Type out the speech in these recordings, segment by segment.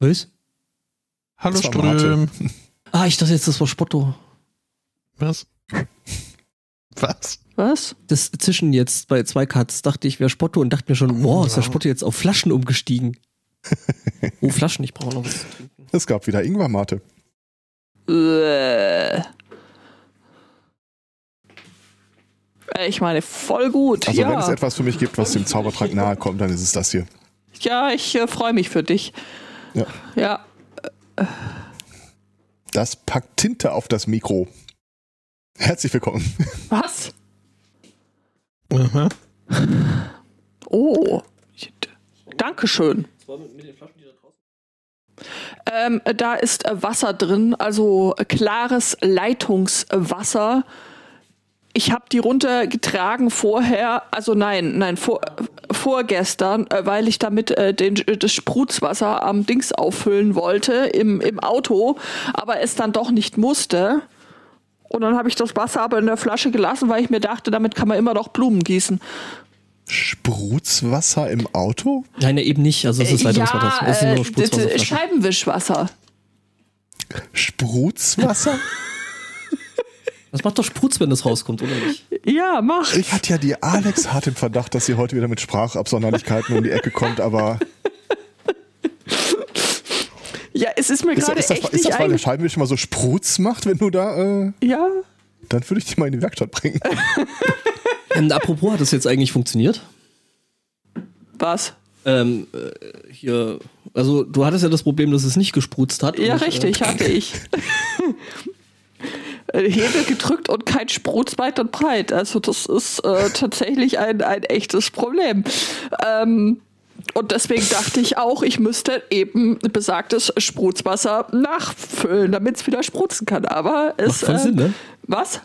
Was? Hallo. Ström. Ah, ich dachte jetzt, das war Spotto. Was? Was? Was? Das Zischen jetzt bei zwei Cuts dachte ich, wäre Spotto und dachte mir schon, boah, ist der Spotto jetzt auf Flaschen umgestiegen. oh, Flaschen, ich brauche noch was zu trinken. Es gab wieder Ingwermate. Äh. Ich meine, voll gut. Also wenn ja. es etwas für mich gibt, was dem Zaubertrank nahe kommt, dann ist es das hier. ja, ich äh, freue mich für dich. Ja. Ja. Das packt Tinte auf das Mikro. Herzlich willkommen. Was? Aha. Oh. Dankeschön. Ähm, da ist Wasser drin, also klares Leitungswasser. Ich habe die runtergetragen vorher, also nein, nein, vor, äh, vorgestern, äh, weil ich damit äh, den, das Sprutzwasser am Dings auffüllen wollte im, im Auto, aber es dann doch nicht musste. Und dann habe ich das Wasser aber in der Flasche gelassen, weil ich mir dachte, damit kann man immer noch Blumen gießen. Sprutzwasser im Auto? Nein, eben nicht. Also es ist Leitungswasser. es ja, ist nur äh, Spritzwasserflaschen. Scheibenwischwasser. Sprutzwasser? Das macht doch Sprutz, wenn das rauskommt, oder nicht? Ja, mach. Ich hatte ja die Alex hart im Verdacht, dass sie heute wieder mit Sprachabsonderlichkeiten um die Ecke kommt, aber Ja, es ist mir gerade echt ist das weil der ein... Scheibenwischer mal so Sprutz macht, wenn du da, äh, Ja, dann würde ich dich mal in die Werkstatt bringen. Ähm, apropos, hat das jetzt eigentlich funktioniert? was? Ähm, äh, hier, also du hattest ja das Problem, dass es nicht gesprutzt hat. Ja, Und, richtig, hatte ich. Äh, Hebel gedrückt und kein Sprutz weit und breit. Also das ist äh, tatsächlich ein, ein echtes Problem. Ähm, und deswegen dachte ich auch, ich müsste eben besagtes Sprutzwasser nachfüllen, damit es wieder sprutzen kann. Aber es Macht voll Sinn, ne? Was?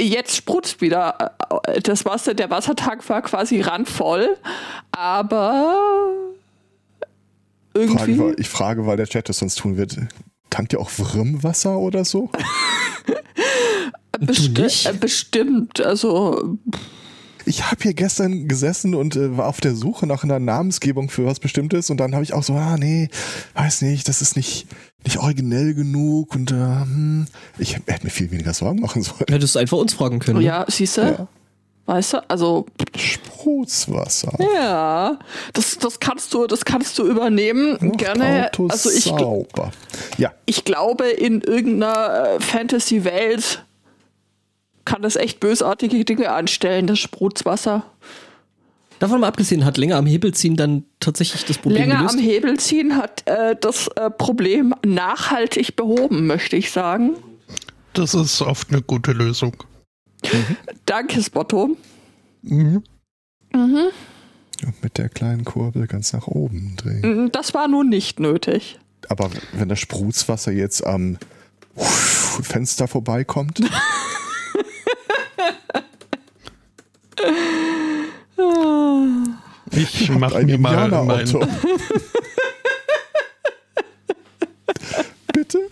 Jetzt sprutzt wieder. Äh, Das Wasser, der Wassertank war quasi randvoll, aber irgendwie. Frage, ich frage, weil der Chat das sonst tun wird. Tankt ihr auch Wrimmwasser oder so? Besti nicht? äh, bestimmt. Also, Ich habe hier gestern gesessen und äh, war auf der Suche nach einer Namensgebung für was Bestimmtes und dann habe ich auch so, ah nee, weiß nicht, das ist nicht, nicht originell genug und äh, hm, ich hätte mir viel weniger Sorgen machen sollen. Hättest du einfach uns fragen können. ne? ja, siehst du? Ja. Weißt du? Also, Sprutzwasser. ja, das, das kannst du, das kannst du übernehmen. Macht Gerne. Autos Also ich, sauber. Ja, ich glaube, in irgendeiner äh, Fantasy-Welt kann das echt bösartige Dinge anstellen, das Sprutzwasser. Davon mal abgesehen, hat länger am Hebel ziehen dann tatsächlich das Problem Länger gelöst? am Hebel ziehen hat äh, das äh, Problem nachhaltig behoben, möchte ich sagen. Das ist oft eine gute Lösung. Danke, Spotto. Mhm. Mhm. mit der kleinen Kurbel ganz nach oben drehen. Mm, Das war nun nicht nötig. Aber wenn das Sprutzwasser jetzt am Fenster vorbeikommt, Ich mache ein mir mal mein, Indianerauto. Bitte?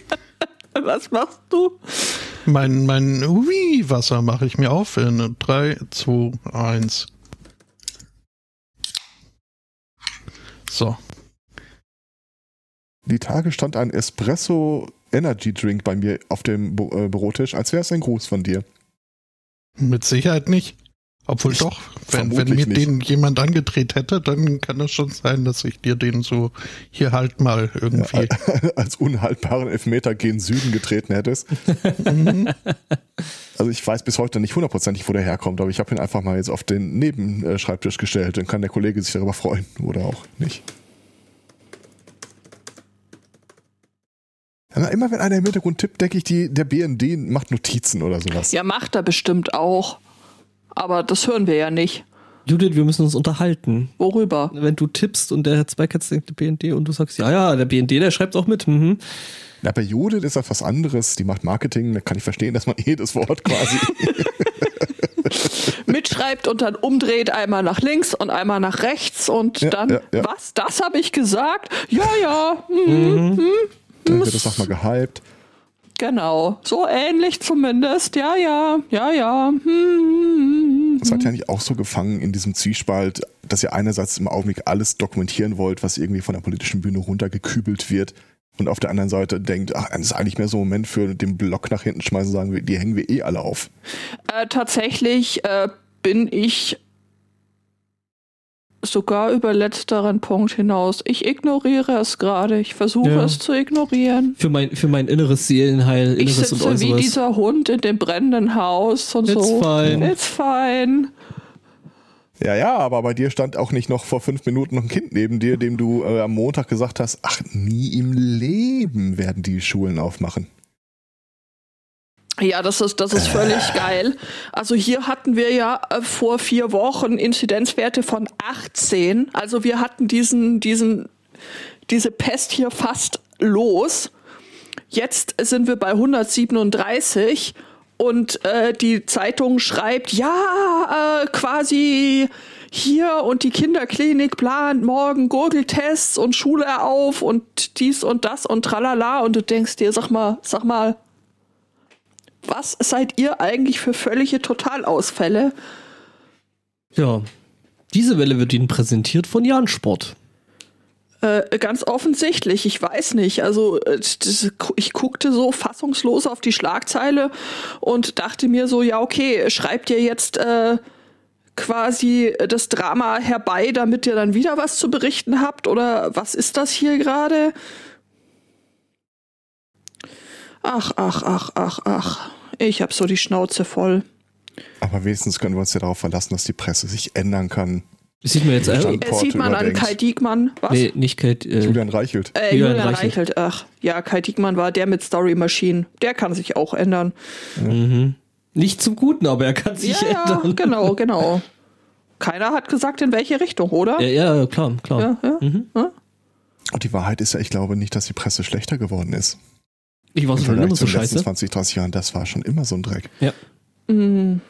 Was machst du? Mein, mein Ui-Wasser mache ich mir auf in 3, 2, 1. So. Die Tage stand ein Espresso Energy Drink bei mir auf dem Bü äh, Bürotisch, als wäre es ein Gruß von dir. Mit Sicherheit nicht. Obwohl Ich- doch, wenn, wenn mir nicht. den jemand angedreht hätte, dann kann es schon sein, dass ich dir den so hier halt mal irgendwie. als unhaltbaren Elfmeter gen Süden getreten hättest. Mhm. Also ich weiß bis heute nicht hundertprozentig, wo der herkommt, aber ich habe ihn einfach mal jetzt auf den Nebenschreibtisch gestellt. Dann kann der Kollege sich darüber freuen oder auch nicht. Ja, immer wenn einer im Hintergrund tippt, denke ich, die, der BND macht Notizen oder sowas. Ja, macht er bestimmt auch. Aber das hören wir ja nicht. Judith, wir müssen uns unterhalten. Worüber? Wenn du tippst und der Herr Zweikatz denkt BND und du sagst, ja, ja, der BND, der schreibt auch mit. Mhm. Na, bei Judith ist das was anderes. Die macht Marketing. Da kann ich verstehen, dass man jedes Wort quasi. Mitschreibt und dann umdreht einmal nach links und einmal nach rechts und Ja, dann, ja, ja. was? Das habe ich gesagt? Ja, ja. Mhm. Dann wird das nochmal gehypt. Genau. So ähnlich zumindest. Ja, ja, ja, ja. Hm, hm, hm, Seid ihr eigentlich auch so gefangen in diesem Zwiespalt, dass ihr einerseits im Augenblick alles dokumentieren wollt, was irgendwie von der politischen Bühne runtergekübelt wird und auf der anderen Seite denkt, ach, das ist eigentlich mehr so ein Moment für den Block nach hinten schmeißen und sagen, wir- die hängen wir eh alle auf. Äh, tatsächlich äh, bin ich sogar über letzteren Punkt hinaus. Ich ignoriere es gerade. Ich versuche Ja. es zu ignorieren. Für mein, für mein inneres Seelenheil, Ich inneres und sitze wie äußeres. dieser Hund in dem brennenden Haus und It's so. fine. It's fine. Ja, ja, aber bei dir stand auch nicht noch vor fünf Minuten noch ein Kind neben dir, dem du äh, am Montag gesagt hast, ach, nie im Leben werden die Schulen aufmachen. Ja, das ist, das ist völlig geil. Also hier hatten wir ja äh, vor vier Wochen Inzidenzwerte von 18. Also wir hatten diesen, diesen, diese Pest hier fast los. Jetzt sind wir bei 137 und äh, die Zeitung schreibt, ja, äh, quasi hier und die Kinderklinik plant morgen Gurgeltests und Schule auf und dies und das und tralala und du denkst dir, sag mal, sag mal, was seid ihr eigentlich für völlige Totalausfälle? Ja. Diese Welle wird Ihnen präsentiert von Jan Sport. Äh, ganz offensichtlich, ich weiß nicht. Also äh, ich guckte so fassungslos auf die Schlagzeile und dachte mir so, ja okay, schreibt ihr jetzt äh, quasi das Drama herbei, damit ihr dann wieder was zu berichten habt? Oder was ist das hier gerade? Ach, ach, ach, ach, ach. Ich hab so die Schnauze voll. Aber wenigstens können wir uns ja darauf verlassen, dass die Presse sich ändern kann. Das sieht man jetzt äh, Stand- Es sieht man an überdenkt. Kai Diekmann. Was? Nee, nicht Kate. Äh, Julian Reichelt. Äh, Julian Julian, Reichelt. Reichelt. ach. Ja, Kai Diekmann war der mit Story Machine. Der kann sich auch ändern. mhm. Nicht zum Guten, aber er kann sich ja, ja, ändern. genau, genau. Keiner hat gesagt, in welche Richtung, oder? Ja, ja, klar, klar. Ja, ja. Mhm. Und die Wahrheit ist ja, ich glaube nicht, dass die Presse schlechter geworden ist. Ich war schon immer zu so den letzten scheiße. 20, 30 Jahren, das war schon immer so ein Dreck. Ja. Mm.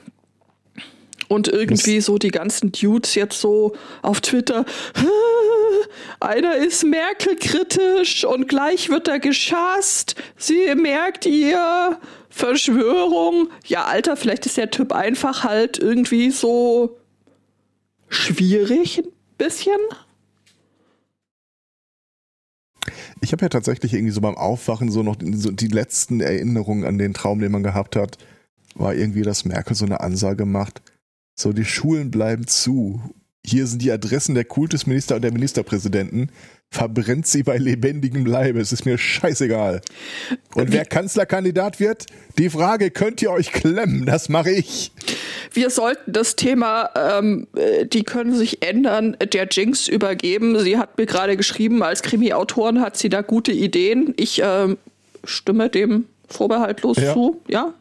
Und irgendwie so die ganzen Dudes jetzt so auf Twitter. Einer ist Merkel kritisch und gleich wird er geschasst. Sie merkt ihr Verschwörung. Ja, Alter, vielleicht ist der Typ einfach halt irgendwie so schwierig ein bisschen. Ich habe ja tatsächlich irgendwie so beim Aufwachen so noch so die letzten Erinnerungen an den Traum, den man gehabt hat, war irgendwie, dass Merkel so eine Ansage macht. So, die Schulen bleiben zu. Hier sind die Adressen der Kultusminister und der Ministerpräsidenten. Verbrennt sie bei lebendigem Leibe. Es ist mir scheißegal. Und wer Kanzlerkandidat wird, die Frage könnt ihr euch klemmen. Das mache ich. Wir sollten das Thema, ähm, äh, die können sich ändern, der Jinx übergeben. Sie hat mir gerade geschrieben, als Krimi-Autorin hat sie da gute Ideen. Ich ähm, stimme dem vorbehaltlos Ja. zu. Ja.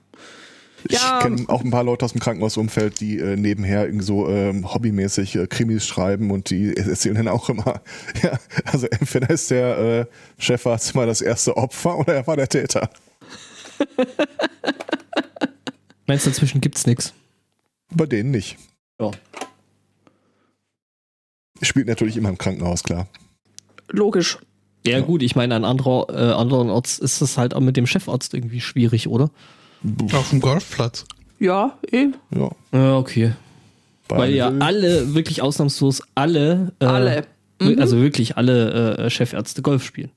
Ich Ja. kenne auch ein paar Leute aus dem Krankenhausumfeld, die äh, nebenher irgendwie so ähm, hobbymäßig äh, Krimis schreiben und die erzählen dann auch immer, ja, also entweder ist der äh, Chefarzt mal das erste Opfer oder er war der Täter. Meinst du, dazwischen gibt's nichts? Bei denen nicht. Ja. Spielt natürlich immer im Krankenhaus, klar. Logisch. Ja, gut, ich meine, an anderer, äh, anderen Orts ist es halt auch mit dem Chefarzt irgendwie schwierig, oder? Auf dem Golfplatz. Ja, eh. Ja. Ja, okay. Bei Weil ja alle, wirklich ausnahmslos alle, äh, Alle. wi- also wirklich alle äh, Chefärzte Golf spielen.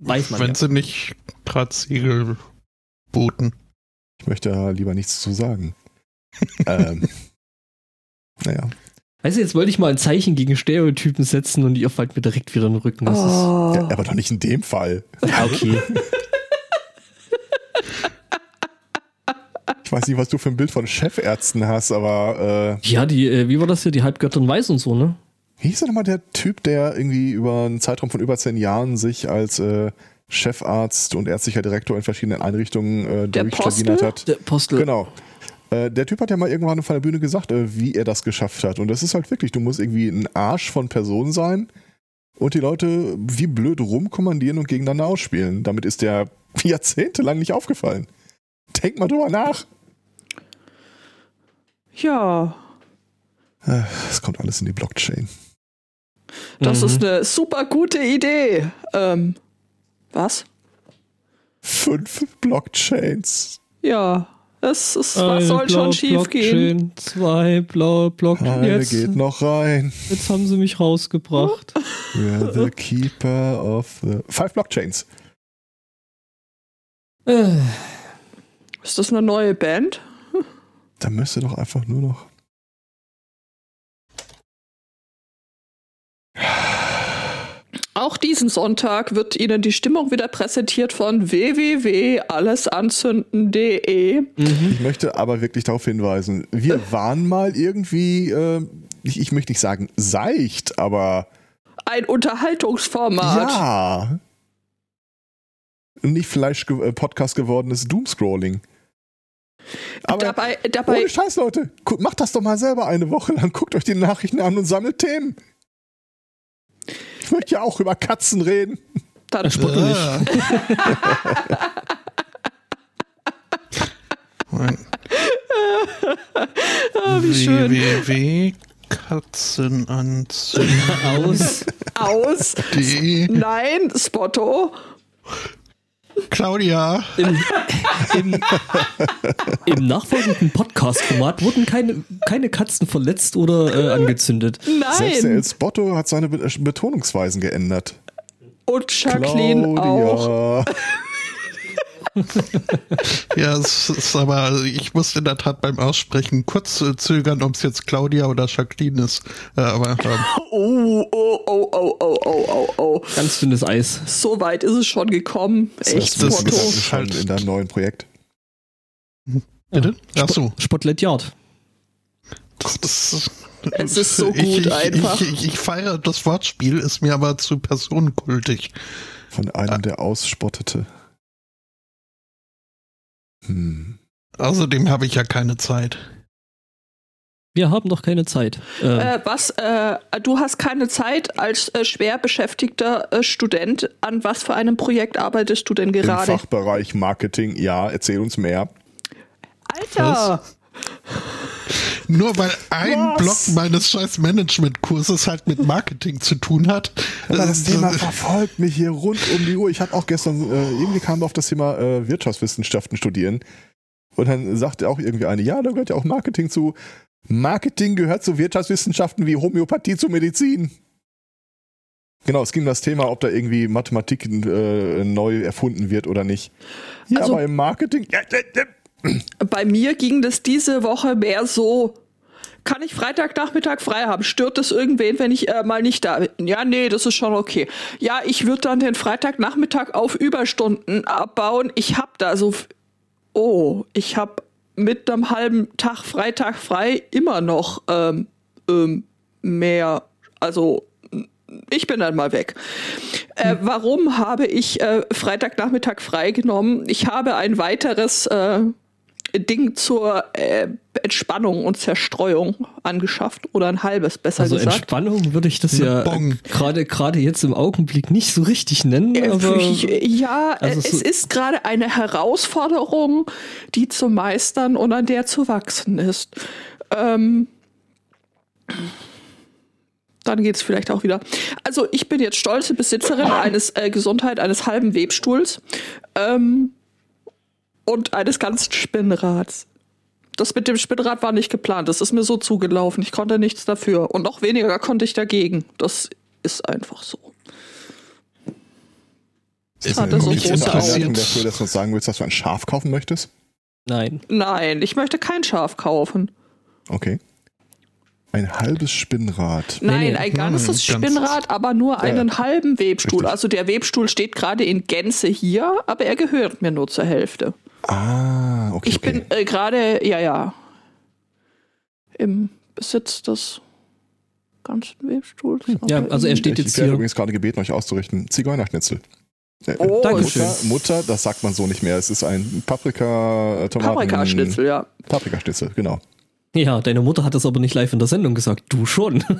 Weiß man Wenn ja. sie nicht gerade Segel booten. Ich möchte ja lieber nichts zu sagen. ähm, naja. Weißt du, jetzt wollte ich mal ein Zeichen gegen Stereotypen setzen und die fällt mir direkt wieder in den Rücken. Das Oh. Ja, aber doch nicht in dem Fall. ist, ja, okay. Ich weiß nicht, was du für ein Bild von Chefärzten hast, aber äh, ja, die, äh, wie war das hier? Die Halbgöttin Weiß und so, ne? Wie hieß denn nochmal der Typ, der irgendwie über einen Zeitraum von über zehn Jahren sich als äh, Chefarzt und ärztlicher Direktor in verschiedenen Einrichtungen äh, Der durchstaginiert hat? Der Postel. Genau. Äh, der Typ hat ja mal irgendwann von der Bühne gesagt, äh, wie er das geschafft hat. Und das ist halt wirklich, du musst irgendwie ein Arsch von Person sein und die Leute wie blöd rumkommandieren und gegeneinander ausspielen. Damit ist der jahrzehntelang nicht aufgefallen. Denk mal drüber nach. Ja, Äh, Es kommt alles in die Blockchain. das Mhm. ist eine super gute Idee. Ähm, was? Fünf Blockchains. Ja, es ist, was soll schon blaue schief gehen? Zwei blaue Blockchain. Eine Jetzt, geht noch rein. jetzt haben sie mich rausgebracht. We're the keeper of the... Five Blockchains. Äh, Ist das eine neue Band? Da müsste doch einfach nur noch... Auch diesen Sonntag wird Ihnen die Stimmung wieder präsentiert von www.allesanzünden.de. mhm. Ich möchte aber wirklich darauf hinweisen, wir waren mal irgendwie, äh, ich, ich möchte nicht sagen seicht, aber Ein Unterhaltungsformat. ja. Nicht Fleisch-Podcast gewordenes Doomscrolling. Aber dabei, dabei, ohne Scheiß, Leute, macht das doch mal selber eine Woche lang. Guckt euch die Nachrichten an und sammelt Themen. Ich möchte ja auch über Katzen reden. dann, Spotto nicht. Mein ah, wie schön. www.katzenanzünden.de Aus. Aus. Nein, Spotto. Claudia, Im, im, im nachfolgenden Podcast-Format wurden keine, keine Katzen verletzt oder äh, angezündet. Selbst der Nein. El Spotto hat seine Be Betonungsweisen geändert. Und Jacqueline auch. Ja, es ist aber, ich muss in der Tat beim Aussprechen kurz äh, zögern, ob es jetzt Claudia oder Jacqueline ist. Aber ähm, Oh, oh, oh, oh, oh, oh, oh, oh. Ganz dünnes Eis. So weit ist es schon gekommen. Echt, das- das- ist schon in deinem neuen Projekt. bitte? Ach so. Spotlight Yard. Das, Es ist so ich, gut ich, einfach. Ich, ich, ich feiere das Wortspiel, ist mir aber zu personenkultig. Von einem, der ausspottete. Hm. Außerdem habe ich ja keine Zeit. Wir haben noch keine Zeit. Äh, Äh, was, äh, du hast keine Zeit als äh, schwer beschäftigter äh, Student. An was für einem Projekt arbeitest du denn Im gerade? Fachbereich Marketing, ja, erzähl uns mehr. Alter! Nur weil ein Was? Block meines scheiß Management-Kurses halt mit Marketing zu tun hat. Das äh, Thema verfolgt mich hier rund um die Uhr. Ich hatte auch gestern, äh, irgendwie kam wir auf das Thema äh, Wirtschaftswissenschaften studieren. Und dann sagte auch irgendwie eine, ja, da gehört ja auch Marketing zu. Marketing gehört zu Wirtschaftswissenschaften wie Homöopathie zu Medizin. Genau, es ging um das Thema, ob da irgendwie Mathematik äh, neu erfunden wird oder nicht. Ja, Also- aber im Marketing. Ja, ja, ja. Bei mir ging das diese Woche mehr so. Kann ich Freitagnachmittag frei haben? Stört das irgendwen, wenn ich äh, mal nicht da bin? Ja, nee, das ist schon okay. Ja, ich würde dann den Freitagnachmittag auf Überstunden abbauen. Ich hab da so. Oh, ich hab mit einem halben Tag Freitag frei immer noch ähm, ähm, mehr. Also, ich bin dann mal weg. Äh, warum habe ich äh, Freitagnachmittag freigenommen? Ich habe ein weiteres äh, Ding zur äh, Entspannung und Zerstreuung angeschafft oder ein halbes, besser also gesagt. Entspannung würde ich das ja gerade gerade jetzt im Augenblick nicht so richtig nennen. Äh, aber ich- ja, also äh, so- es ist gerade eine Herausforderung, die zu meistern und an der zu wachsen ist. Ähm, dann geht es vielleicht auch wieder. Also ich bin jetzt stolze Besitzerin eines äh, Gesundheit eines halben Webstuhls ähm, und eines ganzen Spinnrads. Das mit dem Spinnrad war nicht geplant. Das ist mir so zugelaufen. Ich konnte nichts dafür. Und noch weniger konnte ich dagegen. Das ist einfach so. Ist hatte so große eine Augen. Dafür, dass du uns sagen willst, dass du ein Schaf kaufen möchtest? nein. Nein, ich möchte kein Schaf kaufen. Okay. Ein halbes Spinnrad. Nein, nee. ein ganzes Hm, Spinnrad, aber nur einen halben Webstuhl. Richtig. Also der Webstuhl steht gerade in Gänze hier, aber er gehört mir nur zur Hälfte. Ah, okay. Ich okay. bin äh, gerade, ja, ja, im Besitz des ganzen Webstuhls. Ja, aber also er steht ich jetzt werde hier. übrigens gerade gebeten, euch auszurichten. Zigeunerschnitzel. Äh, Oh, Dankeschön. Mutter, Mutter, das sagt man so nicht mehr. Es ist ein Paprika, Tomaten... Paprikaschnitzel, ja. Paprikaschnitzel, genau. Ja, deine Mutter hat das aber nicht live in der Sendung gesagt. Du schon.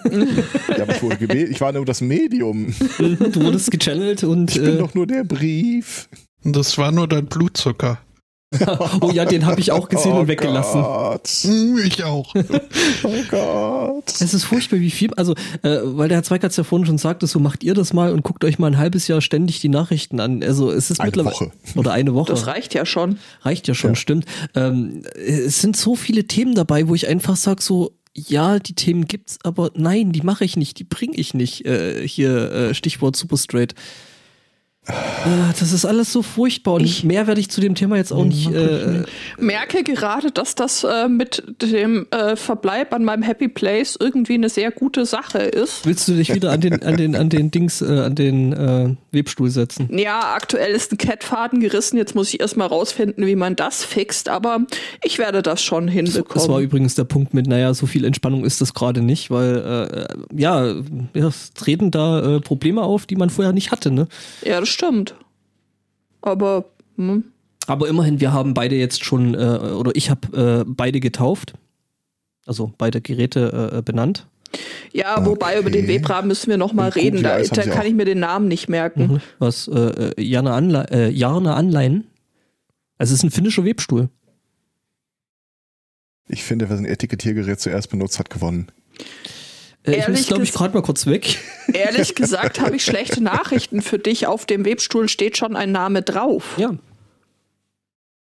Ja, aber ich, wurde gebeten, ich war nur das Medium. du wurdest gechannelt und Ich bin äh, doch nur der Brief. Das war nur dein Blutzucker. Oh ja, den habe ich auch gesehen oh und weggelassen. Gott. Hm, Ich auch. Oh Gott. Es ist furchtbar, wie viel, also, äh, weil der Herr Zweikatz ja vorhin schon sagte, so macht ihr das mal und guckt euch mal ein halbes Jahr ständig die Nachrichten an. Also es ist Eine mittlerweile. Woche. Oder eine Woche. Das reicht ja schon. Reicht ja schon, Ja. stimmt. Ähm, es sind so viele Themen dabei, wo ich einfach sag so, ja, die Themen gibt's, aber nein, die mache ich nicht, die bringe ich nicht. Äh, hier äh, Stichwort Superstraight. Äh, das ist alles so furchtbar und mehr werde ich zu dem Thema jetzt auch nicht. Äh, Merke gerade, dass das äh, mit dem äh, Verbleib an meinem Happy Place irgendwie eine sehr gute Sache ist. willst du dich wieder an den an den an den Dings äh, an den äh, Webstuhl setzen? Ja, aktuell ist ein Catfaden gerissen. Jetzt muss ich erstmal rausfinden, wie man das fixt. Aber ich werde das schon Das war hinbekommen. übrigens der Punkt mit, naja, so viel Entspannung ist das gerade nicht, weil äh, ja, ja, es treten da äh, Probleme auf, die man vorher nicht hatte, ne? Ja, das stimmt. Aber hm. Aber immerhin, wir haben beide jetzt schon, äh, oder ich habe äh, beide getauft. Also beide Geräte äh, benannt. ja, wobei über den Okay. Webrahmen müssen wir noch mal Und reden. Da, da kann auch. ich mir den Namen nicht merken. Mhm. Was äh, äh, Jana, Anle äh, Jana Anleihen. Also es ist ein finnischer Webstuhl. Ich finde, wer sein Etikettiergerät zuerst benutzt, hat gewonnen. Äh, ich muss, glaube ich, gerade mal kurz weg. Ehrlich gesagt habe ich schlechte Nachrichten für dich. Auf dem Webstuhl steht schon ein Name drauf. Ja.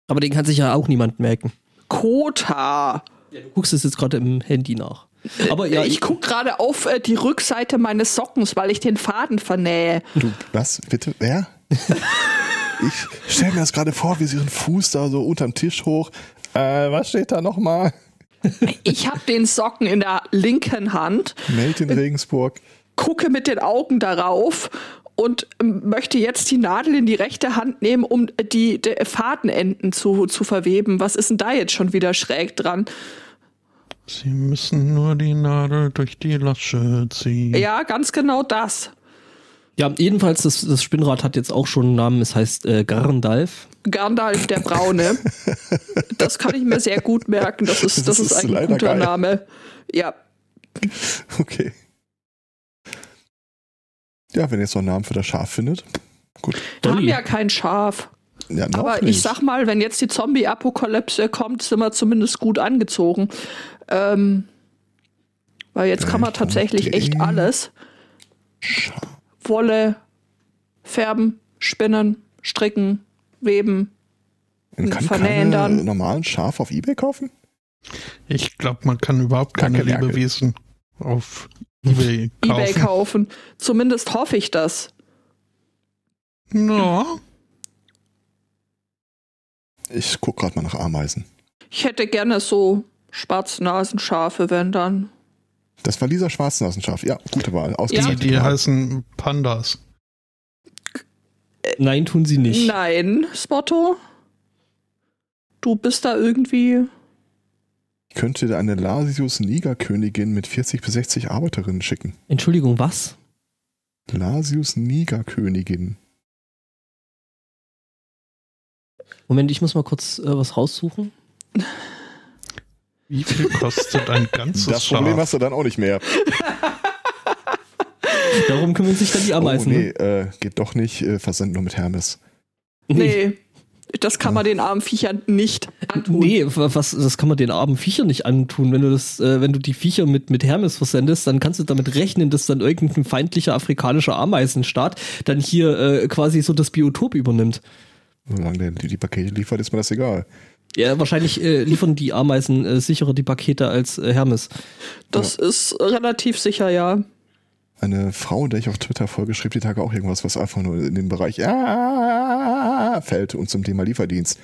Aber den kann sich ja auch niemand merken. Kota. Du guckst es jetzt gerade im Handy nach. Aber ja, ich gucke gerade auf äh, die Rückseite meines Sockens, weil ich den Faden vernähe. Du, was? Bitte? Wer? ich stelle mir das gerade vor, wie sie ihren Fuß da so unterm Tisch hoch. Äh, was steht da nochmal? Ich habe den Socken in der linken Hand, Made in Regensburg. gucke mit den Augen darauf und ähm, möchte jetzt die Nadel in die rechte Hand nehmen, um die, die Fadenenden zu, zu verweben. Was ist denn da jetzt schon wieder schräg dran? Sie müssen nur die Nadel durch die Lasche ziehen. Ja, ganz genau das. Ja, jedenfalls, das, das Spinnrad hat jetzt auch schon einen Namen. Es heißt äh, Garndalf. Gandalf der Braune. Das kann ich mir sehr gut merken. Das ist, das Das ist, ist ein guter geil. Name. Ja, Okay. Ja, wenn ihr jetzt noch einen Namen für das Schaf findet. Gut. wir haben ja kein Schaf. Ja, noch Aber nicht. ich sag mal, wenn jetzt die Zombie-Apokalypse kommt, sind wir zumindest gut angezogen. Ähm, weil jetzt kann man tatsächlich echt alles. Wolle, färben, spinnen, stricken, weben. Man kann vernähen dann. normalen Schaf auf Ebay kaufen? Ich glaube, man kann überhaupt keine Kacke, Merkel. Lebewesen auf eBay kaufen. Ebay kaufen. Zumindest hoffe ich das. Ja, Ich guck gerade mal nach Ameisen. Ich hätte gerne so Spatznasenschafe, wenn dann. Das war Lisa Schwarznasenschaf. Ja, gute Wahl. die, Ausgezeichnet. die heißen Pandas. Nein, tun sie nicht. Nein, Spotto. Du bist da irgendwie. Ich könnte dir eine Lasius Nigerkönigin mit 40 bis 60 Arbeiterinnen schicken. Entschuldigung, was? Lasius Nigerkönigin. Moment, ich muss mal kurz äh, was raussuchen. Wie viel kostet ein ganzes Das Problem Schaf? hast du dann auch nicht mehr. Darum kümmern sich dann die Ameisen. Oh, nee, ne? äh, geht doch nicht. Äh, versenden nur mit Hermes. Nee. Das kann man den armen Viechern nicht antun. Nee, wa- was, das kann man den armen Viechern nicht antun. Wenn du das, äh, wenn du die Viecher mit, mit Hermes versendest, dann kannst du damit rechnen, dass dann irgendein feindlicher afrikanischer Ameisenstaat dann hier äh, quasi so das Biotop übernimmt. Solange der die, die Pakete liefert, ist mir das egal. Ja, wahrscheinlich äh, liefern die Ameisen äh, sicherer die Pakete als äh, Hermes. Das ist relativ sicher, ja. Eine Frau, der ich auf Twitter folge, schrieb die Tage auch irgendwas, was einfach nur in den Bereich ah, fällt und zum Thema Lieferdienst.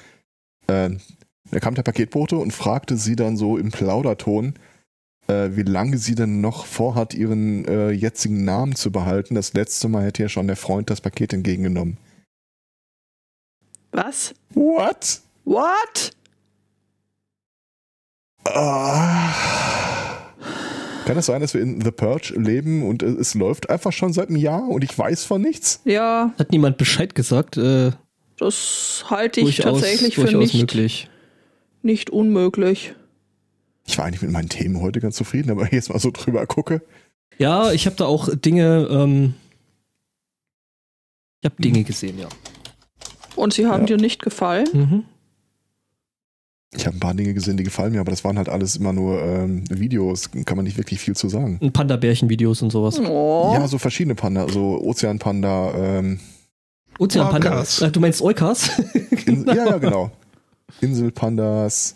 Äh, da kam der Paketbote und fragte sie dann so im Plauderton, äh, wie lange sie denn noch vorhat, ihren äh, jetzigen Namen zu behalten. Das letzte Mal hätte ja schon der Freund das Paket entgegengenommen. Was? What? What? Ah. Kann es sein, dass wir in The Purge leben und es, läuft einfach schon seit einem Jahr und ich weiß von nichts? Ja, Hat niemand Bescheid gesagt? Äh, das halte ich durchaus tatsächlich für nicht, möglich. nicht unmöglich. Ich war eigentlich mit meinen Themen heute ganz zufrieden, aber wenn ich jetzt mal so drüber gucke. Ja, ich habe da auch Dinge, ähm, ich habe Dinge gesehen, ja. Und sie haben Ja. dir nicht gefallen? Mhm. Ich habe ein paar Dinge gesehen, die gefallen mir, aber das waren halt alles immer nur ähm, Videos, kann man nicht wirklich viel zu sagen. Panda-Bärchen-Videos und sowas. Oh. Ja, so verschiedene Panda, so Ozeanpanda, ähm, Ozeanpanda. Äh, du meinst Eukas? In, ja, ja, genau. Inselpandas.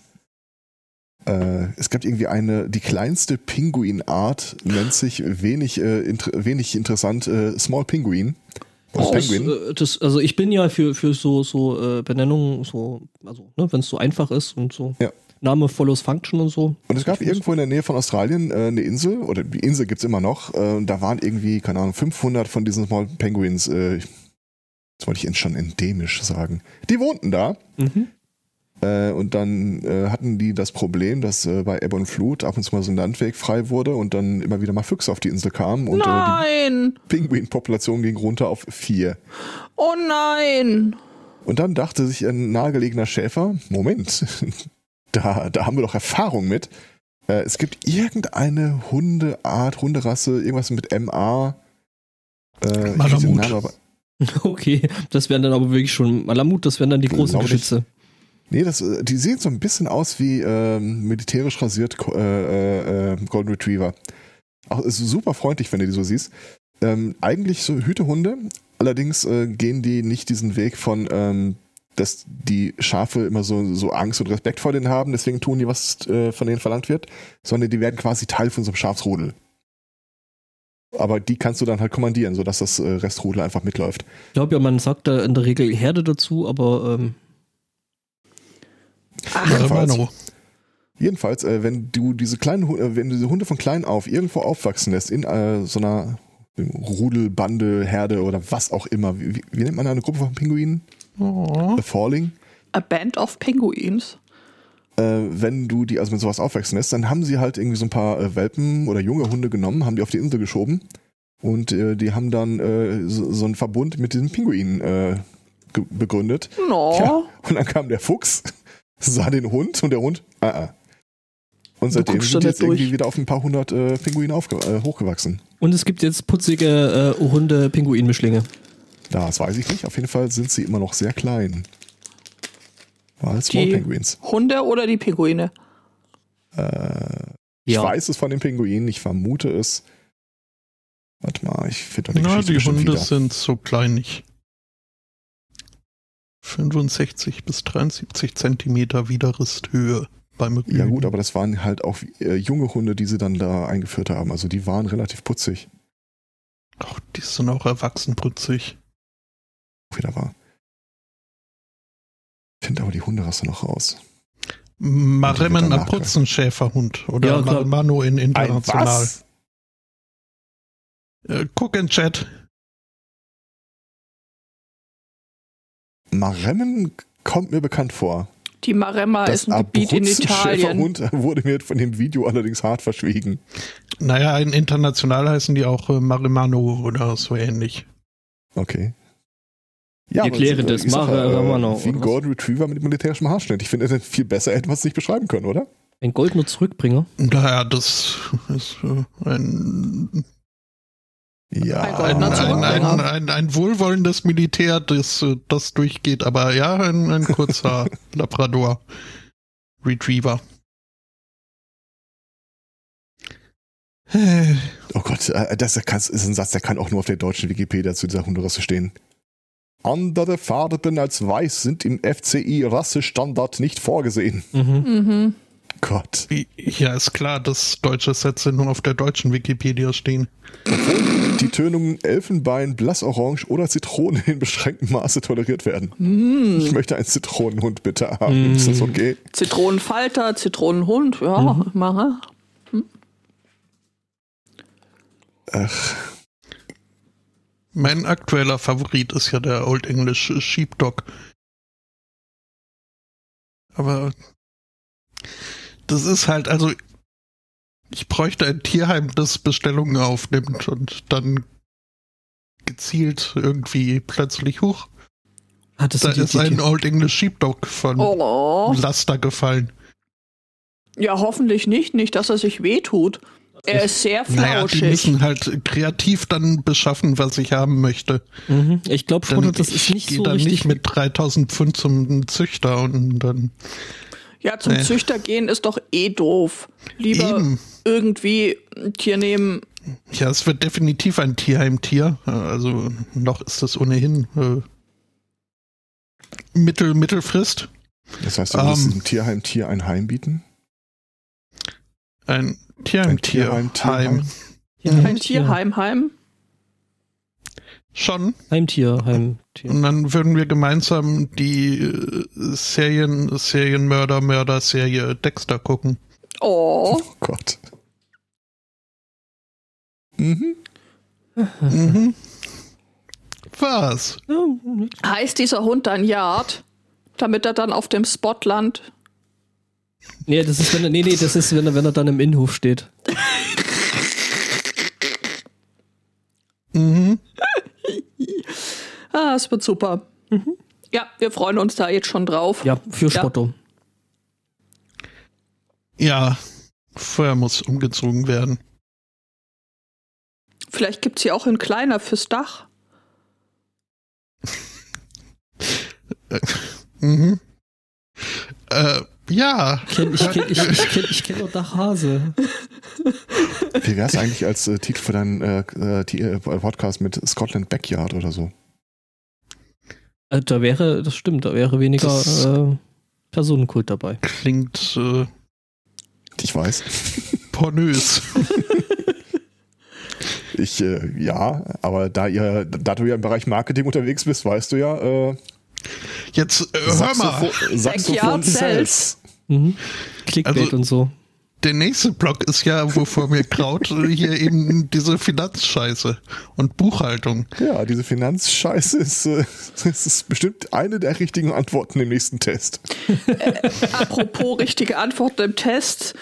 Äh, es gab irgendwie eine, die kleinste Pinguinart nennt sich wenig, äh, inter, wenig interessant äh, Small Penguin. Das, Penguin. äh, das, also ich bin ja für, für so, so äh, Benennungen, so, also, ne, wenn es so einfach ist und so. Ja. Name follows Function und so. Und es gab irgendwo in der Nähe von Australien äh, eine Insel, oder die Insel gibt's immer noch, äh, da waren irgendwie, keine Ahnung, 500 von diesen Small Penguins, äh, das wollte ich jetzt schon endemisch sagen. Die wohnten da. Mhm. Äh, und dann äh, hatten die das Problem, dass äh, bei Ebbe und Flut ab und zu mal so ein Landweg frei wurde und dann immer wieder mal Füchse auf die Insel kamen und Nein! die Pinguinpopulation ging runter auf vier. Oh nein! Und dann dachte sich ein nahegelegener Schäfer, Moment, da, da haben wir doch Erfahrung mit. Es gibt irgendeine Hundeart, Hunderasse, irgendwas mit MA. Äh, Malamut. Namen aber- Okay, das wären dann aber wirklich schon Malamut, das wären dann die großen. Geschütze. Nee, das, äh, die sehen so ein bisschen aus wie ähm, militärisch rasiert äh, äh, äh, Golden Retriever. Auch ist super freundlich, wenn du die so siehst. Ähm, eigentlich so Hütehunde, allerdings äh, gehen die nicht diesen Weg von, ähm, dass die Schafe immer so, so Angst und Respekt vor denen haben, deswegen tun die, was äh, von denen verlangt wird, sondern die werden quasi Teil von so einem Schafsrudel. Aber die kannst du dann halt kommandieren, sodass das Restrudel einfach mitläuft. Ich glaube ja, man sagt da in der Regel Herde dazu, aber ähm, Jedenfalls. Mano. Jedenfalls, äh, wenn du diese kleinen, äh, wenn du diese Hunde von klein auf irgendwo aufwachsen lässt, in äh, so einer Rudel, Bande, Herde oder was auch immer, wie, wie- nennt man eine Gruppe von Pinguinen? Oh. A Falling. A Band of Penguins. Äh, wenn du die also mit sowas aufwachsen lässt, dann haben sie halt irgendwie so ein paar äh, Welpen oder junge Hunde genommen, haben die auf die Insel geschoben und äh, die haben dann äh, so, so einen Verbund mit diesen Pinguinen äh, begründet. No. Tja, und dann kam der Fuchs, sah den Hund und der Hund, ah, ah. Und seitdem sind jetzt nicht durch. irgendwie wieder auf ein paar hundert äh, Pinguine äh, hochgewachsen. und es gibt jetzt putzige äh, Hunde-Pinguin-Mischlinge. Das weiß ich nicht. Auf jeden Fall sind sie immer noch sehr klein. Small Die- Penguins. Hunde oder die Pinguine? Ich Ja. weiß es von den Pinguinen, ich vermute es. Warte mal, ich finde die Na, Geschichte die Hunde wieder. sind so kleinig. 65 bis 73 Zentimeter Widerristhöhe beim Rügen. Ja gut, aber das waren halt auch äh, junge Hunde, die sie dann da eingeführt haben. Also die waren relativ putzig. Ach, die sind auch erwachsenputzig. Wieder war. Ich finde aber die Hunderasse noch raus. Maremmen danach Abruzzenschäferhund oder Ja. Marmano in international. was? Äh, guck in Chat. Maremmen kommt mir bekannt vor. Die Maremma Das ist ein Gebiet in Italien. Wurde mir von dem Video allerdings hart verschwiegen. Naja, in international heißen die auch äh, Marimano oder so ähnlich. Okay. Wir das. ich sag ja, Mare Romano, äh, Wie ein? Golden Retriever mit militärischem Haarschnitt. Ich finde, das viel besser man es nicht beschreiben können, oder? Ein goldener Zurückbringer. Naja, das ist äh, ein, Ja. Ein ein, ein, Zurückbringer. ein, ein, wohlwollendes Militär, das, äh, das durchgeht. Aber ja, ein, ein kurzer Labrador Retriever. Oh Gott, äh, das ist ein Satz, der kann auch nur auf der deutschen Wikipedia zu dieser Hunderasse stehen. Andere Farben als weiß sind im FCI-Rassestandard nicht vorgesehen. Mhm. Mhm. Gott. Ja, ist klar, dass deutsche Sätze nur auf der deutschen Wikipedia stehen. Die Tönungen Elfenbein, Blassorange oder Zitrone in beschränktem Maße toleriert werden. Hm. Ich möchte einen Zitronenhund bitte haben. Mm. Ist das okay? Zitronenfalter, Zitronenhund, ja, Mhm. mache. Ach, Mein aktueller Favorit ist ja der Old English Sheepdog. Aber das ist halt, also ich bräuchte ein Tierheim, das Bestellungen aufnimmt und dann gezielt irgendwie plötzlich hoch. Hattest Da ist die, ein die, Old English Sheepdog von Oh. Laster gefallen. Ja, hoffentlich nicht, nicht, dass er sich wehtut. Er ist sehr Naja, die flauschig. müssen halt kreativ dann beschaffen, was ich haben möchte. mhm. Ich glaube schon, Dann, das ist ich nicht so dann richtig. nicht mit 3000 Pfund zum Züchter und dann Ja, zum Nee. Züchter gehen ist doch eh doof. Lieber Eben. irgendwie ein Tier nehmen. Ja, es wird definitiv ein Tierheimtier. Also noch ist das ohnehin äh, Mittel, Mittelfrist. Das heißt, du würdest Ähm. diesem Tierheim-Tier ein Heim bieten? Ein Tierheimtier. Tierheim, Tierheim. Heim. Ja, Ein Tierheim, Heim. Schon. Heimtier, Heimtier. Und dann würden wir gemeinsam die äh, Serien, Serienmörder, Mörder-Serie Dexter gucken. Oh, Oh Gott. Mhm. Mhm. Was? Heißt dieser Hund dann Yard, damit er dann auf dem Spot landet? Nee, das ist, wenn er, nee, nee, das ist, wenn er, wenn er dann im Innenhof steht. Mhm. Ah, es wird super. Ja, wir freuen uns da jetzt schon drauf. Ja, für. Spotto. Ja, Feuer muss umgezogen werden. Vielleicht gibt's hier auch ein kleiner fürs Dach. Mhm. Äh, ja. Ich kenne ich kenn, ich, ich kenn, ich kenn nur Dachhase. Wie wäre es eigentlich als äh, Titel für deinen äh, äh, äh, Podcast mit Scotland Backyard oder so? Äh, Da wäre, das stimmt, da wäre weniger äh, Personenkult dabei. Klingt äh, Ich weiß. pornös. Ich, äh, ja, aber da ihr, da du ja im Bereich Marketing unterwegs bist, weißt du ja, äh, Jetzt äh, hör mal. Saxophon, Backyard sells. Mhm. Clickbait Also- und so. Der nächste Block ist ja, wovor mir kraut, äh, hier eben diese Finanzscheiße und Buchhaltung. Ja, diese Finanzscheiße ist, äh, ist bestimmt eine der richtigen Antworten im nächsten Test. Apropos richtige Antworten im Test.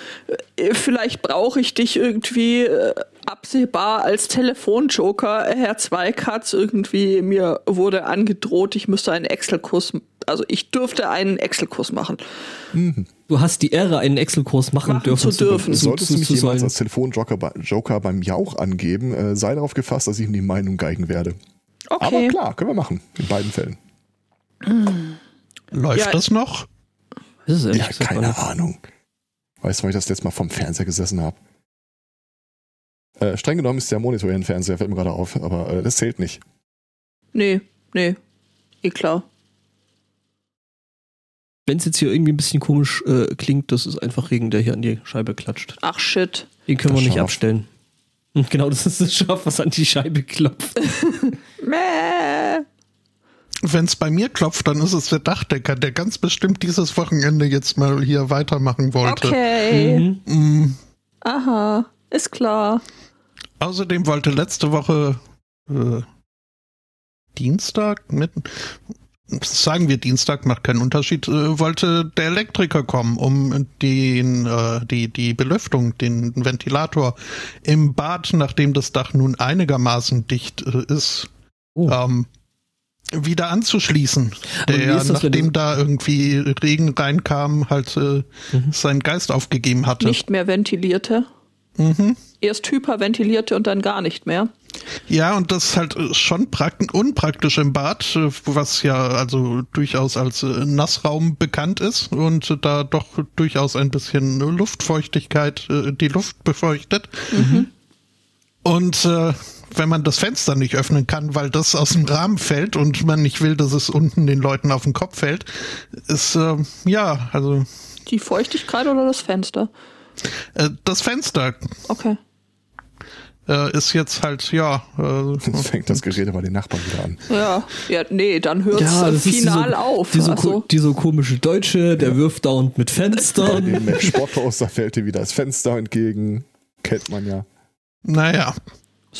äh, Vielleicht brauche ich dich irgendwie äh, absehbar als Telefonjoker. Herr Zweikatz, irgendwie mir wurde angedroht, ich müsste einen Excel-Kurs, also ich dürfte einen Excel-Kurs machen. Du hast die Ehre, einen Excel-Kurs machen, Machen dürfen zu dürfen. zu, Solltest du mich jemals sollen. als Telefonjoker bei- Joker beim Jauch angeben, äh, sei darauf gefasst, dass ich ihm die Meinung geigen werde. Aber Okay. klar, können wir machen, in beiden Fällen. Läuft Ja. das noch? Ja, keine. Ahnung. Weißt du, weil ich das letzte Mal vom Fernseher gesessen habe? Äh, streng genommen ist der Monitor ja ein Fernseher, fällt mir gerade auf, aber äh, das zählt nicht. Nee, nee. Eh klar. Wenn es jetzt hier irgendwie ein bisschen komisch äh, klingt, das ist einfach Regen, der hier an die Scheibe klatscht. Ach shit. Den können Das wir nicht Schaf. abstellen. Hm, Genau, das ist das Schaf, was an die Scheibe klopft. Wenn es bei mir klopft, dann ist es der Dachdecker, der ganz bestimmt dieses Wochenende jetzt mal hier weitermachen wollte. Okay. Mhm. Mm, Aha. Ist klar. Außerdem wollte letzte Woche äh, Dienstag mit sagen wir Dienstag macht keinen Unterschied äh, wollte der Elektriker kommen um den äh, die die Belüftung den Ventilator im Bad nachdem das Dach nun einigermaßen dicht äh, ist Oh. ähm, wieder anzuschließen der das, nachdem da irgendwie Regen reinkam halt äh, Mhm. seinen Geist aufgegeben hatte Nicht mehr ventilierte. Mhm. Erst hyperventilierte und dann gar nicht mehr. Ja, und das ist halt schon prakt unpraktisch im Bad, was ja also durchaus als äh, Nassraum bekannt ist und da doch durchaus ein bisschen Luftfeuchtigkeit äh, die Luft befeuchtet. Und äh, wenn man das Fenster nicht öffnen kann, weil das aus dem Rahmen fällt und man nicht will, dass es unten den Leuten auf den Kopf fällt, ist äh, ja, also Die Feuchtigkeit oder das Fenster? Äh, das Fenster Okay. äh, ist jetzt halt, ja, äh, Jetzt fängt das Gerede bei den Nachbarn wieder an. Ja, ja, nee, dann hört's Ja, äh, das ist final diese, auf. Diese, also, ko dieser komische Deutsche, der wirft dauernd mit Fenstern. Dem Sporthaus, da fällt dir wieder das Fenster entgegen. Kennt man ja. naja.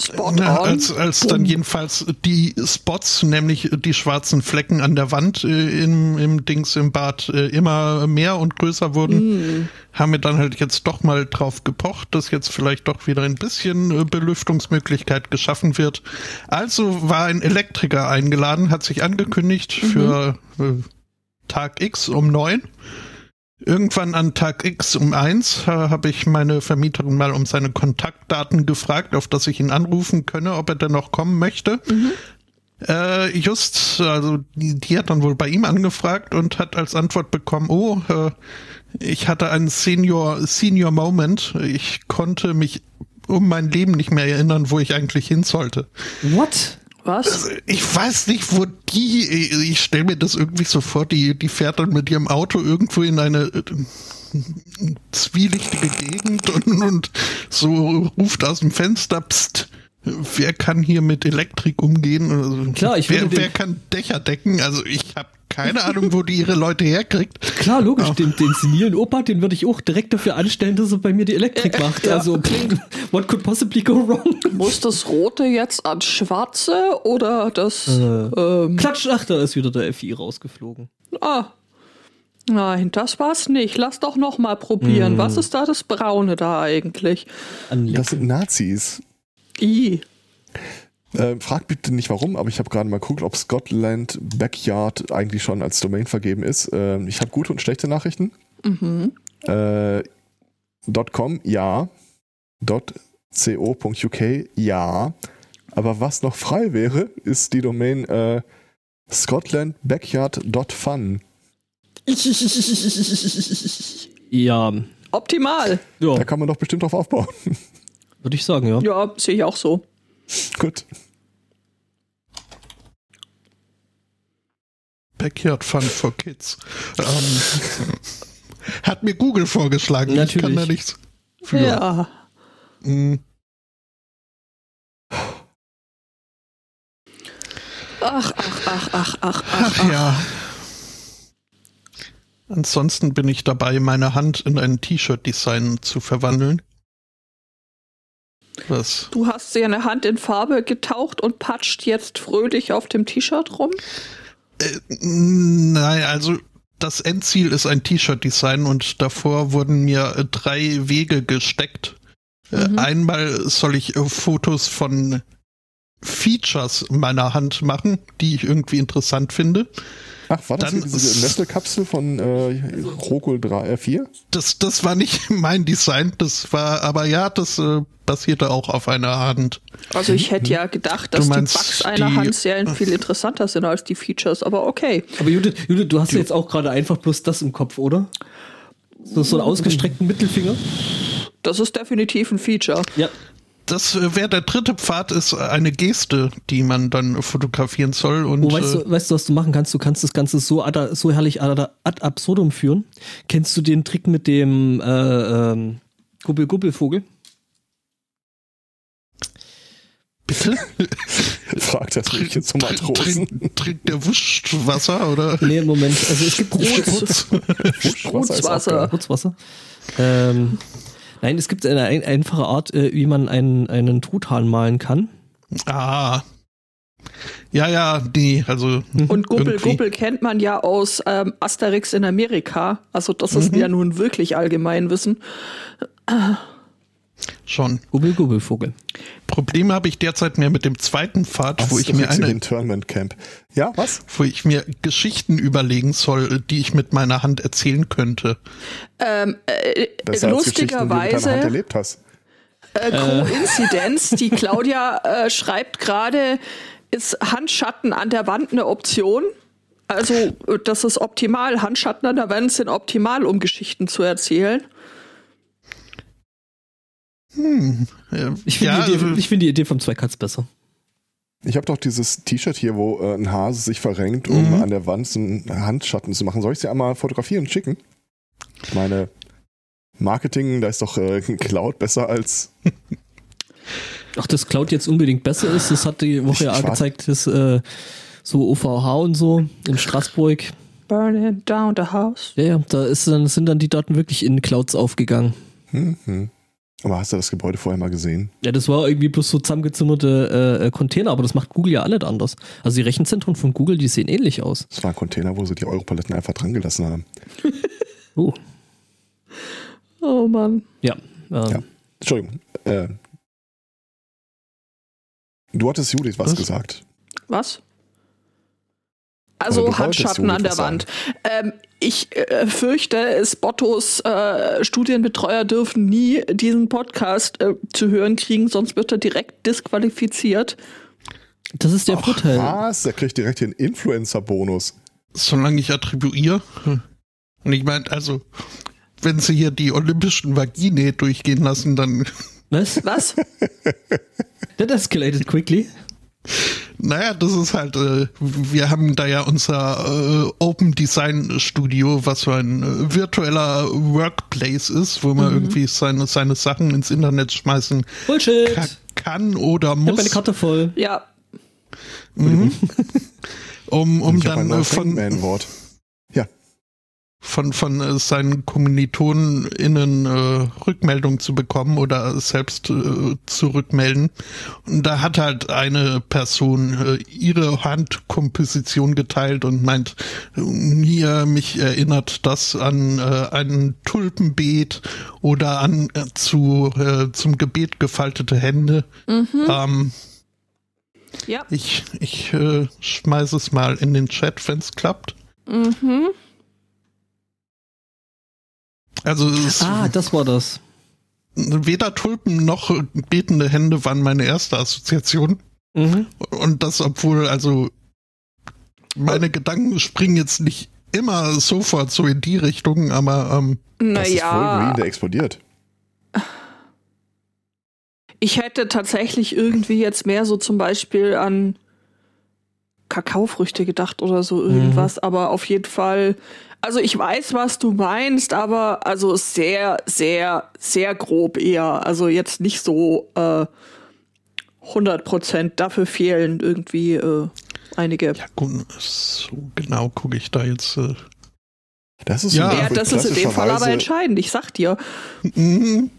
Spot on. als als dann jedenfalls die Spots, nämlich die schwarzen Flecken an der Wand äh, im, im Dings im Bad äh, immer mehr und größer wurden, haben wir dann halt jetzt doch mal drauf gepocht, dass jetzt vielleicht doch wieder ein bisschen äh, Belüftungsmöglichkeit geschaffen wird. Also war ein Elektriker eingeladen, hat sich angekündigt für äh, Tag X um neun. Irgendwann an Tag X um eins äh, habe ich meine Vermieterin mal um seine Kontaktdaten gefragt, auf dass ich ihn anrufen könne, ob er denn noch kommen möchte. Äh, just, also die, die hat dann wohl bei ihm angefragt und hat als Antwort bekommen, oh, äh, ich hatte einen Senior, Senior Moment. Ich konnte mich um mein Leben nicht mehr erinnern, wo ich eigentlich hin sollte. What? Was? Also, ich weiß nicht, wo die, ich stelle mir das irgendwie so vor, die, die fährt dann mit ihrem Auto irgendwo in eine äh, zwielichtige Gegend und, und so ruft aus dem Fenster, pst, wer kann hier mit Elektrik umgehen? Also, Klar, ich wer, wer kann Dächer decken? Also ich habe keine Ahnung, wo die ihre Leute herkriegt. Klar, logisch, den, den senilen Opa, den würde ich auch direkt dafür anstellen, dass er bei mir die Elektrik macht. ja. Also, what could possibly go wrong? Muss das Rote jetzt ans Schwarze oder das. ähm, Klatsch, ach, da ist wieder der FI rausgeflogen. ah. Nein, das war's nicht. Lass doch noch mal probieren. Was ist da das Braune da eigentlich? Das sind Nazis. I. Äh, frag bitte nicht warum, aber ich habe gerade mal geguckt, ob Scotland Backyard eigentlich schon als Domain vergeben ist. Ähm, ich habe gute und schlechte Nachrichten. Äh, .com, ja. .co.uk, ja. Aber was noch frei wäre, ist die Domain äh, scotlandbackyard.fun. Ja, Optimal. ja Da kann man doch bestimmt drauf aufbauen. würde ich sagen, ja. Ja, sehe ich auch so. Gut. Backyard Fun for Kids. Ähm, hat mir Google vorgeschlagen. Ich kann Natürlich. da nichts für. Ja. Mm, Ach, ach, ach, ach, ach, ach. Ach ja. Ansonsten bin ich dabei, meine Hand in ein T-Shirt-Design zu verwandeln. Was? Du hast dir eine Hand in Farbe getaucht und patscht jetzt fröhlich auf dem T-Shirt rum? Äh, nein, also das Endziel ist ein T-Shirt-Design und davor wurden mir äh, drei Wege gesteckt. Äh, einmal soll ich Fotos von Features meiner Hand machen, die ich irgendwie interessant finde. Ach, war das Dann diese Nestle-Kapsel von äh, Rokul 3, äh, 4? Das, das war nicht mein Design, das war, aber ja, das äh, basierte auch auf einer Hand. Also ich hätte ja gedacht, dass Du die meinst Bugs einer die- Hand sehr viel interessanter sind als die Features, aber okay. Aber Judith, Judith du hast ja jetzt auch gerade einfach bloß das im Kopf, oder? So, so einen ausgestreckten Mittelfinger? Das ist definitiv ein Feature. Ja. Das äh, wäre der dritte Pfad, ist eine Geste, die man dann fotografieren soll. Und Oh, weißt, äh, du, weißt du, was du machen kannst? Du kannst das Ganze so, ad, so herrlich ad, ad absurdum führen. Kennst du den Trick mit dem äh, ähm, Gubbel-Gubbel-Vogel? bitte? Fragt das mich jetzt zum Matrosen. Trink, trinkt der Wurstwasser oder? Nee, Moment. Also es gibt Brutswasser. Putzwasser. Ähm, nein, es gibt eine ein, einfache Art, äh, wie man einen, einen Truthahn malen kann. ah. Ja, ja, die, also. Und Gubbel irgendwie. Gubbel kennt man ja aus ähm, Asterix in Amerika. Also das ist Mhm. ja nun wirklich Allgemeinwissen. Schon. Gubbel-Gubbel-Vogel. Probleme habe ich derzeit mehr mit dem zweiten Pfad, Was wo ich mir eine, Internment Camp? Ja, was? wo ich mir Geschichten überlegen soll, die ich mit meiner Hand erzählen könnte. Ähm, äh, Besser als Geschichten, die du mit deiner Hand lustigerweise, erlebt hast. äh, Koinzidenz, die Claudia äh, schreibt gerade, ist Handschatten an der Wand eine Option? Also, äh, das ist optimal. Handschatten an der Wand sind optimal, um Geschichten zu erzählen. Äh, Ich finde ja, die, Idee- äh, ich find die Idee vom Zweikatz besser. Ich habe doch dieses T-Shirt hier, wo äh, ein Hase sich verrenkt, um Mhm. an der Wand so einen Handschatten zu machen. Soll ich sie einmal fotografieren und schicken? Ich meine, Marketing, da ist doch äh, Cloud besser als. Ach, dass Cloud jetzt unbedingt besser ist, das hat die Woche ja Ich- ich gezeigt, dass äh, so OVH und so in Straßburg, Burning down the house. ja, ja, da ist dann, sind dann die Daten wirklich in Clouds aufgegangen. Hm, hm. Aber hast du das Gebäude vorher mal gesehen? Ja, das war irgendwie bloß so zusammengezimmerte äh, Container, aber das macht Google ja alles anders. Also die Rechenzentren von Google, die sehen ähnlich aus. Das war ein Container, wo sie die Europaletten einfach dran gelassen haben. Oh, Oh Mann. ja. Ähm, Ja. Entschuldigung. Äh, du hattest Judith was, Was? gesagt. Was? Also Handschatten an der Wand. Ähm, ich äh, fürchte, es Bottos äh, Studienbetreuer dürfen nie diesen Podcast äh, zu hören kriegen, sonst wird er direkt disqualifiziert. Das ist der Ach, Vorteil. Was? Der kriegt direkt den Influencer-Bonus. Solange ich attribuiere. Und ich meine, also, wenn sie hier die olympischen Vagine durchgehen lassen, dann, Was? Was? That escalated quickly. Naja, das ist halt, äh, wir haben da ja unser äh, Open Design Studio, was so ein äh, virtueller Workplace ist, wo man irgendwie seine, seine Sachen ins Internet schmeißen Bullshit. ka kann oder Ich hab meine muss, Karte voll. Ja, um, um ich habe ein dann von. Von, von äh, seinen KommilitonInnen äh, Rückmeldung zu bekommen oder selbst äh, zurückmelden. Und da hat halt eine Person äh, ihre Handkomposition geteilt und meint, mir, mich erinnert das an äh, ein Tulpenbeet oder an äh, zu äh, zum Gebet gefaltete Hände. Ähm, ja. ich ich äh, schmeiße es mal in den Chat, wenn es klappt. Mhm. Also es Ah, das war das. weder Tulpen noch betende Hände waren meine erste Assoziation. Mhm. Und das, obwohl, also, meine Gedanken springen jetzt nicht immer sofort so in die Richtung, aber ähm, Das ist Wolverine, Naja, der explodiert. ich hätte tatsächlich irgendwie jetzt mehr so zum Beispiel an Kakaofrüchte gedacht oder so irgendwas, aber auf jeden Fall, also ich weiß, was du meinst, aber also sehr, sehr, sehr grob eher. Also jetzt nicht so äh, 100 Prozent. Dafür fehlen irgendwie äh, einige. ja gut, so genau gucke ich da jetzt. Äh, Das ist Ja. ein Bild, Ja, das ist in dem Fall aber entscheidend, ich sag dir. mhm.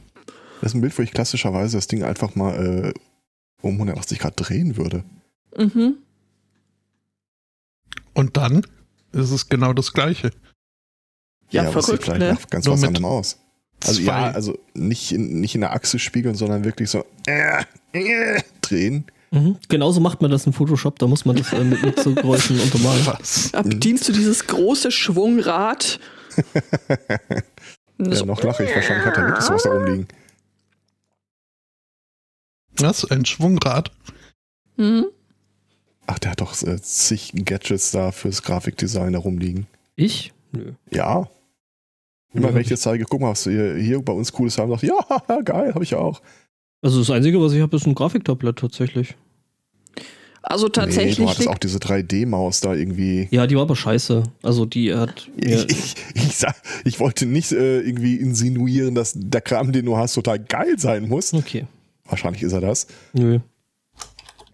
Das ist ein Bild, wo ich klassischerweise das Ding einfach mal äh, um 180 Grad drehen würde. Mhm. Und dann ist es genau das Gleiche. Ja, aber es sieht verrückt, vielleicht ne? nach ganz Nur was anderem aus. Also ja, Zwei- also nicht in, nicht in der Achse spiegeln, sondern wirklich so äh, äh, drehen. Mhm. Genauso macht man das in Photoshop, da muss man das äh, mit, mit so Größen untermalen. Was? Bedienst du dieses große Schwungrad. Ja, noch lache ich. Wahrscheinlich hat er wirklich sowas da rumliegen. Was? Ein Schwungrad? Hm? Ach, der hat doch äh, zig Gadgets da fürs Grafikdesign herumliegen. Ich? Nö. Ja. Immer Ja, wenn ich dir zeige, guck mal, was wir hier bei uns Cooles haben, sagt, ja, geil, habe ich auch. Also das Einzige, was ich habe, ist ein Grafiktablett tatsächlich. Also nee, tatsächlich du hattest auch diese 3D-Maus da irgendwie. Ja, die war aber scheiße. Also die hat Ich, ich, ich, sag, ich wollte nicht äh, irgendwie insinuieren, dass der Kram, den du hast, total geil sein muss. Okay. Wahrscheinlich ist er das. Nö.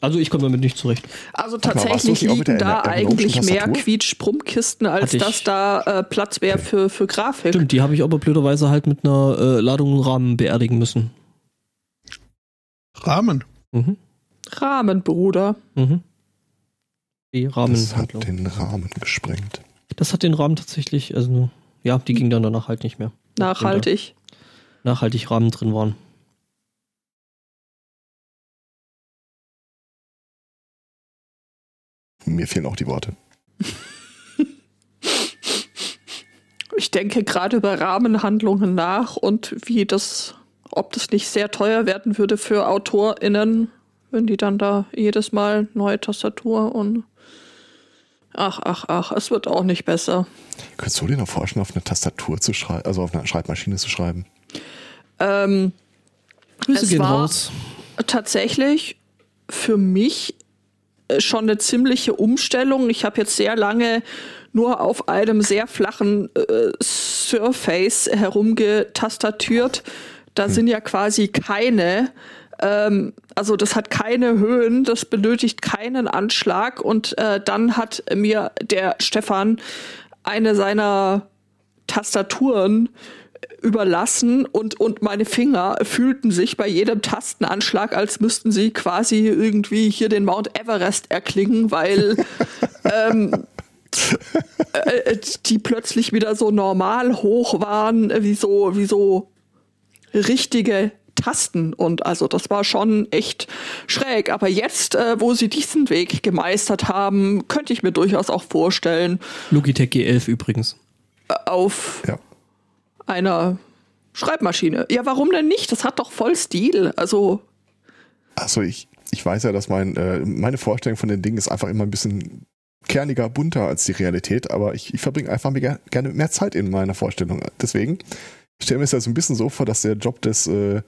Also ich komme damit nicht zurecht. Also mal, tatsächlich mit liegen der da eigentlich mehr Tastatur? Quietsch-Brummkisten, als dass da äh, Platz wäre für, für Grafik. Stimmt, die habe ich aber blöderweise halt mit einer äh, Ladung und Rahmen beerdigen müssen. Rahmen. Mhm. Rahmen, Bruder. Mhm. Die Das hat den Rahmen gesprengt. Das hat den Rahmen tatsächlich, also ja, die ging dann danach halt nicht mehr. Nachhaltig. Da Nachhaltig Rahmen drin waren. Mir fehlen auch die Worte. Ich denke gerade über Rahmenhandlungen nach und wie das, ob das nicht sehr teuer werden würde für AutorInnen, wenn die dann da jedes Mal neue Tastatur und ach, ach, ach, es wird auch nicht besser. Könntest du dir noch vorstellen, auf eine Tastatur zu schreiben, also auf einer Schreibmaschine zu schreiben? Ähm, Grüße Es gehen war- raus. tatsächlich für mich schon eine ziemliche Umstellung. Ich habe jetzt sehr lange nur auf einem sehr flachen äh, Surface herumgetastatiert. Da sind ja quasi keine, ähm, also das hat keine Höhen, das benötigt keinen Anschlag. Und äh, dann hat mir der Stefan eine seiner Tastaturen überlassen und, und meine Finger fühlten sich bei jedem Tastenanschlag, als müssten sie quasi irgendwie hier den Mount Everest erklingen, weil ähm, äh, die plötzlich wieder so normal hoch waren, äh, wie so, wie so richtige Tasten. Und also das war schon echt schräg. Aber jetzt, äh, wo sie diesen Weg gemeistert haben, könnte ich mir durchaus auch vorstellen, Logitech G11 übrigens. äh, auf Ja. Einer Schreibmaschine. Ja, warum denn nicht? Das hat doch voll Stil. Also, Also ich, ich weiß ja, dass mein, äh, meine Vorstellung von den Dingen ist einfach immer ein bisschen kerniger, bunter als die Realität, aber ich, ich verbringe einfach mir gerne mehr Zeit in meiner Vorstellung. Deswegen stelle mir es ja so ein bisschen so vor, dass der Job des äh,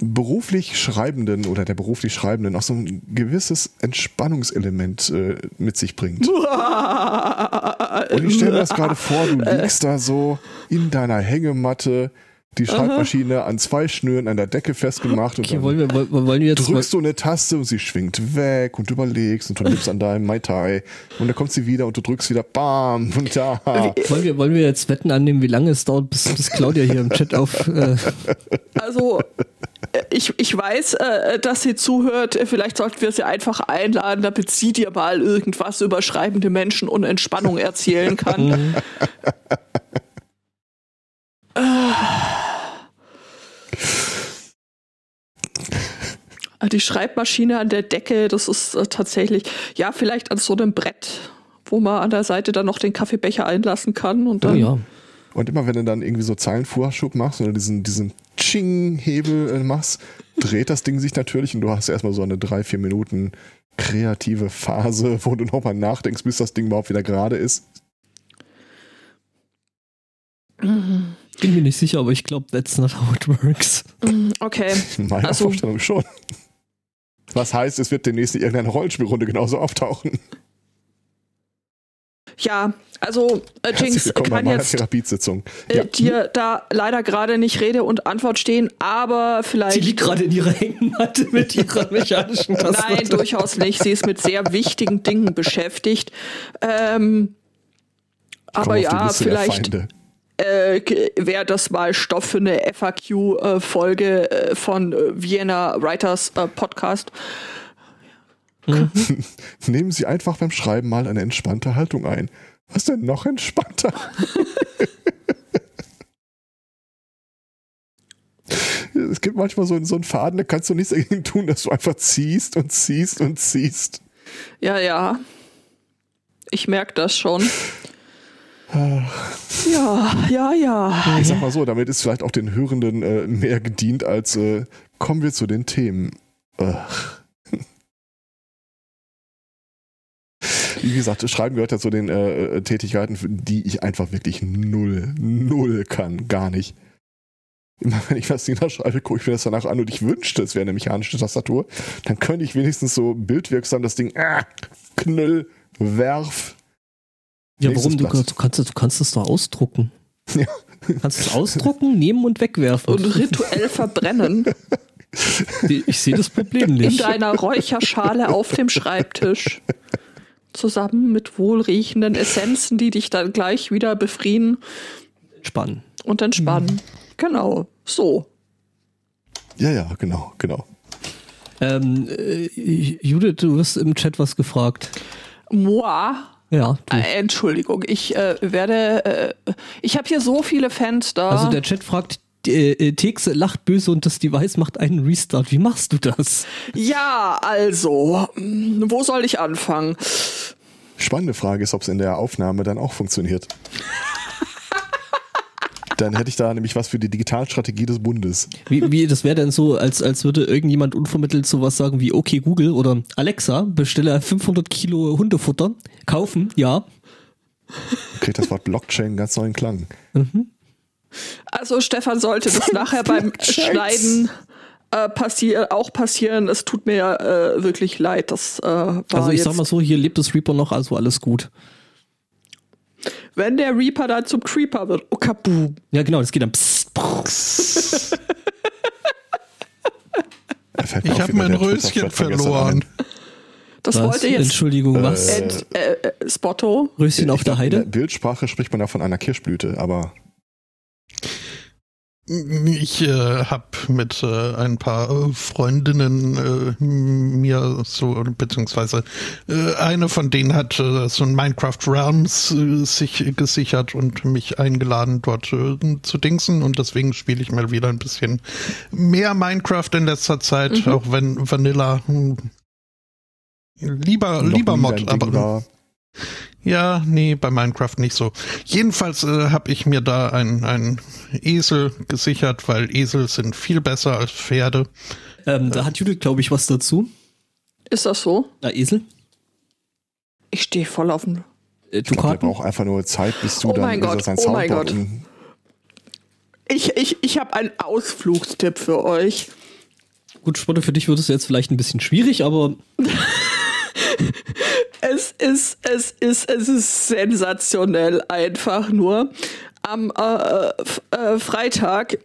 beruflich Schreibenden oder der beruflich Schreibenden auch so ein gewisses Entspannungselement äh, mit sich bringt. Und ich stelle mir das gerade vor, du liegst da so in deiner Hängematte, die Schreibmaschine an zwei Schnüren an der Decke festgemacht Okay, und wollen wir, wollen, wollen wir jetzt mal, drückst du eine Taste und sie schwingt weg und du überlegst und du nimmst an deinem Mai Tai und dann kommt sie wieder und du drückst wieder BAM und da. wollen wir, wollen wir jetzt Wetten annehmen, wie lange es dauert, bis, bis Claudia hier im Chat auf, äh, Also, äh, ich, ich weiß, äh, dass sie zuhört. Vielleicht sollten wir sie einfach einladen, damit sie dir mal irgendwas über schreibende Menschen und Entspannung erzählen kann. Äh, Die Schreibmaschine an der Decke, das ist äh, tatsächlich, ja, vielleicht an so einem Brett, wo man an der Seite dann noch den Kaffeebecher einlassen kann und oh dann. ja. Und immer wenn du dann irgendwie so Zeilenvorschub machst oder diesen, diesen Ching-Hebel äh, machst, dreht das Ding sich natürlich und du hast erstmal so eine drei, vier Minuten kreative Phase, wo du nochmal nachdenkst, bis das Ding überhaupt wieder gerade ist. Bin mir nicht sicher, aber ich glaube, that's not how it works. Mm, Okay. In meiner Also- Vorstellung schon. Was heißt, es wird demnächst in irgendeiner Rollenspielrunde genauso auftauchen. Ja, also äh, Jinx kann jetzt Therapiesitzung. äh, Ja. dir da leider gerade nicht Rede und Antwort stehen, aber vielleicht. Sie liegt gerade in ihrer Hängematte mit ihrer mechanischen Tastatur. Nein, durchaus nicht. Sie ist mit sehr wichtigen Dingen beschäftigt. Ähm, aber ja, vielleicht Feinde. Äh, wäre das mal Stoff für eine FAQ-Folge äh, von äh, Vienna Writers äh, Podcast. Nehmen Sie einfach beim Schreiben mal eine entspannte Haltung ein. Was denn noch entspannter? es gibt manchmal so, so einen Faden, da kannst du nichts dagegen tun, dass du einfach ziehst und ziehst und ziehst. Ja, ja. Ich merke das schon. Ja, ja, ja. Ich sag mal so, damit ist vielleicht auch den Hörenden äh, mehr gedient als äh, kommen wir zu den Themen. Ugh. Wie gesagt, Schreiben gehört ja zu den äh, äh, Tätigkeiten, die ich einfach wirklich null, null kann. Gar nicht. Immer wenn ich was niederschreibe, gucke ich mir das danach an und ich wünschte, es wäre eine mechanische Tastatur. Dann könnte ich wenigstens so bildwirksam das Ding ah, knüll, werf. Ja, warum? Du, du, kannst, es- du kannst es doch ausdrucken. Ja. Du kannst es ausdrucken, nehmen und wegwerfen. Und rituell verbrennen ich sehe das Problem in nicht. deiner Räucherschale auf dem Schreibtisch. Zusammen mit wohlriechenden Essenzen, die dich dann gleich wieder befrieden Spannend. und entspannen. Genau, so. Ja, ja, genau, genau. Ähm, äh, Judith, du wirst im Chat was gefragt. Moi, Ja, du. äh, Entschuldigung, ich äh, werde, äh, ich habe hier so viele Fans da. Also der Chat fragt, äh, äh, Texe lacht böse und das Device macht einen Restart. Wie machst du das? ja, also, mh, wo soll ich anfangen? Spannende Frage ist, ob es in der Aufnahme dann auch funktioniert. dann hätte ich da nämlich was für die Digitalstrategie des Bundes. Wie, wie das wäre denn so, als, als würde irgendjemand unvermittelt sowas sagen wie, okay Google oder Alexa, bestelle 500 Kilo Hundefutter, kaufen, ja. Kriegt das Wort Blockchain einen ganz neuen Klang. Also Stefan sollte das nachher beim. Schneiden äh, passier auch passieren. Es tut mir äh, wirklich leid. Das äh, war Also ich jetzt, sag mal so, hier lebt das Reaper noch, also alles gut. Wenn der Reaper dann zum Creeper wird, oh kaboom. Ja genau, das geht dann psst, psst. Da fällt mir Ich habe mein Röschen verloren. Das Was? wollte jetzt Entschuldigung, was? Ent, äh, äh, Spotto. Röschen auf der glaub, In der Heide? Bildsprache spricht man ja von einer Kirschblüte, aber Ich äh, habe mit äh, ein paar äh, Freundinnen äh, mir so, beziehungsweise äh, eine von denen hat äh, so ein Minecraft Realms äh, sich gesichert und mich eingeladen, dort äh, zu dingsen und deswegen spiele ich mal wieder ein bisschen mehr Minecraft in letzter Zeit, Mhm. auch wenn Vanilla hm, lieber, noch lieber Mod, aber war. Ja, nee, bei Minecraft nicht so. Jedenfalls äh, habe ich mir da einen Esel gesichert, weil Esel sind viel besser als Pferde. Ähm, da hat Judith, glaube ich, was dazu. Ist das so? Na, Esel? Ich stehe voll auf dem. Äh, Dukaten? braucht einfach nur Zeit, bis du Oh dann mein Gott, sein oh mein Gott. Ich, ich, ich habe einen Ausflugstipp für euch. Gut, Spotte, für dich wird es jetzt vielleicht ein bisschen schwierig, aber Es ist, es ist, es ist sensationell einfach nur. Am äh, äh, Freitag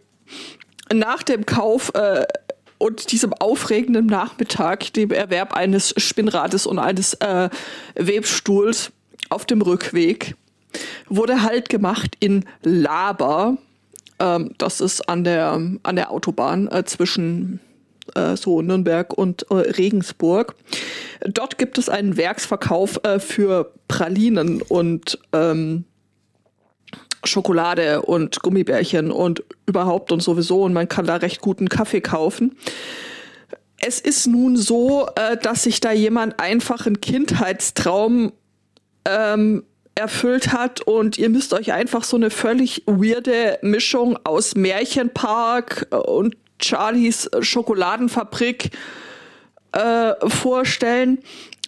nach dem Kauf äh, und diesem aufregenden Nachmittag, dem Erwerb eines Spinnrades und eines äh, Webstuhls auf dem Rückweg, wurde Halt gemacht in Laber. Ähm, das ist an der, an der Autobahn äh, zwischen äh, so Nürnberg und äh, Regensburg. Dort gibt es einen Werksverkauf äh, für Pralinen und ähm, Schokolade und Gummibärchen und überhaupt und sowieso und man kann da recht guten Kaffee kaufen. Es ist nun so, äh, dass sich da jemand einfach einen Kindheitstraum ähm, erfüllt hat und ihr müsst euch einfach so eine völlig weirde Mischung aus Märchenpark und Charlies Schokoladenfabrik äh, vorstellen.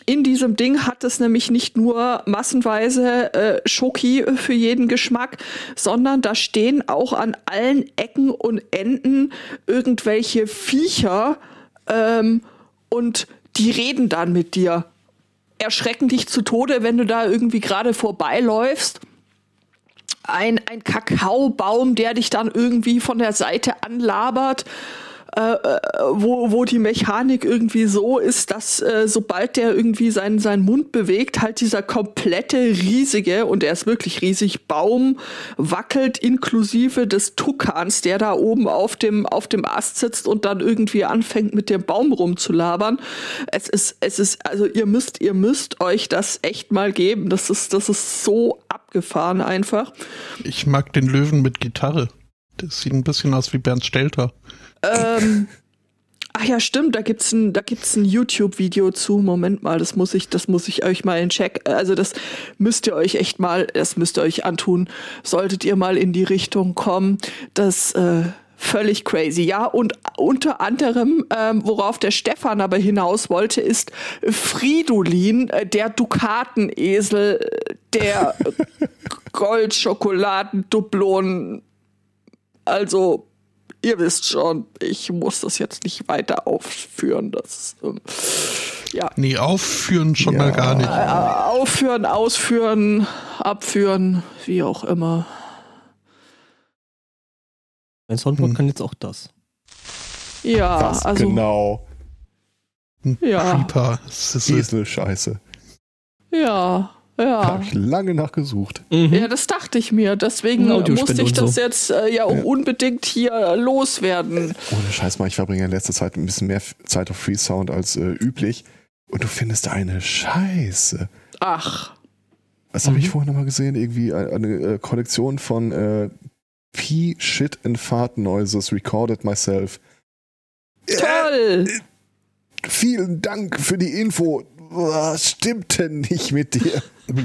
In diesem Ding hat es nämlich nicht nur massenweise äh, Schoki für jeden Geschmack, sondern da stehen auch an allen Ecken und Enden irgendwelche Viecher ähm, und die reden dann mit dir. Erschrecken dich zu Tode, wenn du da irgendwie gerade vorbeiläufst. Ein, ein Kakaobaum, der dich dann irgendwie von der Seite anlabert wo, wo die Mechanik irgendwie so ist, dass äh, sobald der irgendwie seinen, seinen Mund bewegt, halt dieser komplette riesige, und er ist wirklich riesig, Baum wackelt inklusive des Tukans, der da oben auf dem, auf dem Ast sitzt und dann irgendwie anfängt mit dem Baum rumzulabern. Es ist, es ist, also ihr müsst, ihr müsst euch das echt mal geben. Das ist, das ist so abgefahren einfach. Ich mag den Löwen mit Gitarre. Das sieht ein bisschen aus wie Bernd Stelter. Ähm, ach ja, stimmt, da gibt's ein, da gibt's ein YouTube-Video zu. Moment mal, das muss ich, das muss ich euch mal in Check. Also das müsst ihr euch echt mal, das müsst ihr euch antun. Solltet ihr mal in die Richtung kommen, das äh, völlig crazy. Ja, und unter anderem, ähm, worauf der Stefan aber hinaus wollte, ist Fridolin, äh, der Dukatenesel, äh, der Goldschokoladen-Dublonen. Also ihr wisst schon, ich muss das jetzt nicht weiter aufführen. Das ähm, ja. Nee, aufführen schon mal Ja. gar nicht. Äh, Aufführen, ausführen, abführen, wie auch immer. mein Soundboard kann jetzt auch das. Ja, Was also genau? Ein Ja. Creeper. Das ist, äh, Esel-Scheiße. ja, ja. habe ich lange nachgesucht. Mhm. Ja, das dachte ich mir. Deswegen musste ich das so. jetzt äh, ja auch unbedingt hier äh, loswerden. Ohne Scheiß mal, ich verbringe in letzter Zeit ein bisschen mehr Zeit auf Freesound als äh, üblich. Und du findest eine Scheiße. Ach, Was habe ich Mhm. vorhin nochmal gesehen? Irgendwie eine, eine äh, Kollektion von äh, P-Shit and Fart Noises recorded myself. toll! Vielen Dank für die Info. Was stimmt denn nicht mit dir?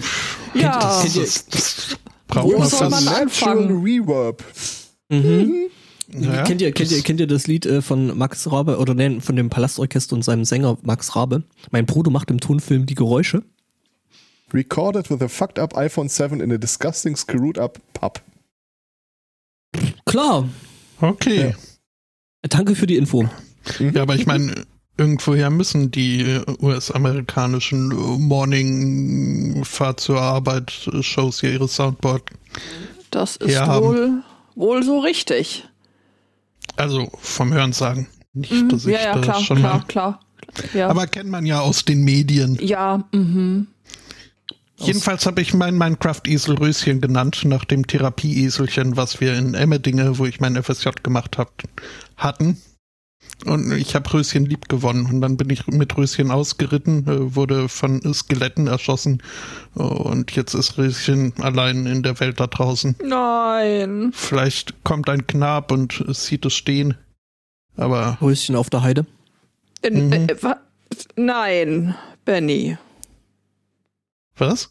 Ja, das, das, das braucht Wo man soll man anfangen? Reverb. Mhm. Ja, kennt, ihr, kennt, ihr, das- kennt ihr das Lied äh, von Max Rabe oder nein, von dem Palastorchester und seinem Sänger Max Rabe? Mein Bruder macht im Tonfilm die Geräusche. Recorded with a fucked up iPhone 7 in a disgusting screwed up pub. Klar. Okay. Ja. Danke für die Info. Ja, aber ich meine, irgendwoher müssen die US-amerikanischen äh, Morning Fahrt zur Arbeit äh, Shows hier ihre Soundboard. das ist wohl, wohl so richtig. Also vom Hörensagen. Nicht, Mhm. dass ich Ja, ja, klar, schon klar, mal. klar. Ja, Aber kennt man ja aus den Medien. ja mhm. Jedenfalls habe ich mein Minecraft-Esel Röschen genannt, nach dem Therapie-Eselchen, was wir in Emmerdinge, wo ich mein FSJ gemacht habe, hatten. Und ich habe Röschen lieb gewonnen. Und dann bin ich mit Röschen ausgeritten, äh, wurde von Skeletten erschossen. Und jetzt ist Röschen allein in der Welt da draußen. Nein. Vielleicht kommt ein Knab und sieht es stehen. Aber Röschen auf der Heide. In, Mhm. äh, nein, Benny. was?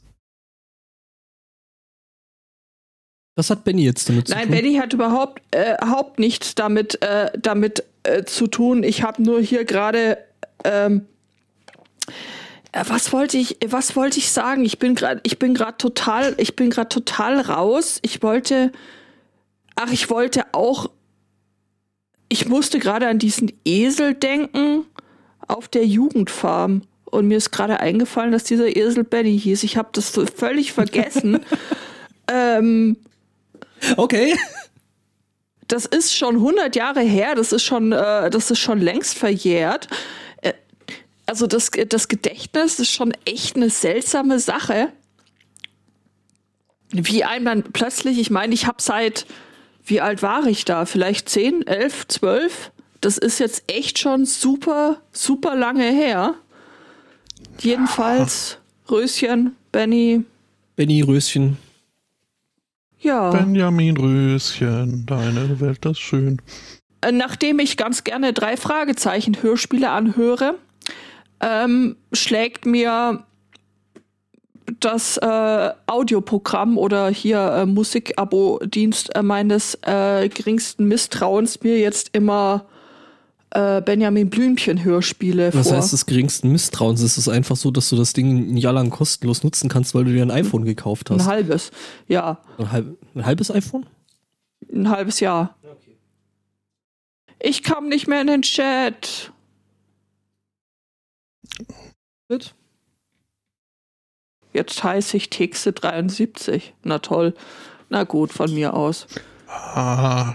Was hat Benny jetzt damit zu Nein, tun? Benny hat überhaupt, äh, überhaupt nichts damit, äh, damit äh, zu tun. Ich habe nur hier gerade, ähm, äh, was wollte ich, was wollte ich sagen? Ich bin gerade, ich bin gerade total, ich bin gerade total raus. Ich wollte, ach, ich wollte auch, ich musste gerade an diesen Esel denken auf der Jugendfarm. Und mir ist gerade eingefallen, dass dieser Esel Benny hieß. Ich habe das so völlig vergessen. ähm, Okay. das ist schon 100 Jahre her, das ist schon, äh, das ist schon längst verjährt. Äh, also das, das Gedächtnis ist schon echt eine seltsame Sache. Wie einem dann plötzlich, ich meine, ich habe seit, wie alt war ich da? Vielleicht 10, 11, 12? Das ist jetzt echt schon super, super lange her. Jedenfalls, Röschen, Benny, Benny Röschen. Ja. Benjamin Röschen, deine Welt ist schön. Äh, nachdem ich ganz gerne drei Fragezeichen Hörspiele anhöre, ähm, schlägt mir das äh, Audioprogramm oder hier äh, Musikabo-Dienst äh, meines äh, geringsten Misstrauens mir jetzt immer äh, Benjamin Blümchen Hörspiele Was vor. heißt des geringsten Misstrauens? Es ist einfach so, dass du das Ding ein Jahr lang kostenlos nutzen kannst, weil du dir ein iPhone gekauft ein hast. halbes, ja, Ein, halb, ein halbes iPhone? ein halbes Jahr. Ich kam nicht mehr in den Chat. Mit? Jetzt heiße ich Texe 73. Na toll. Na gut, von mir aus. Ah,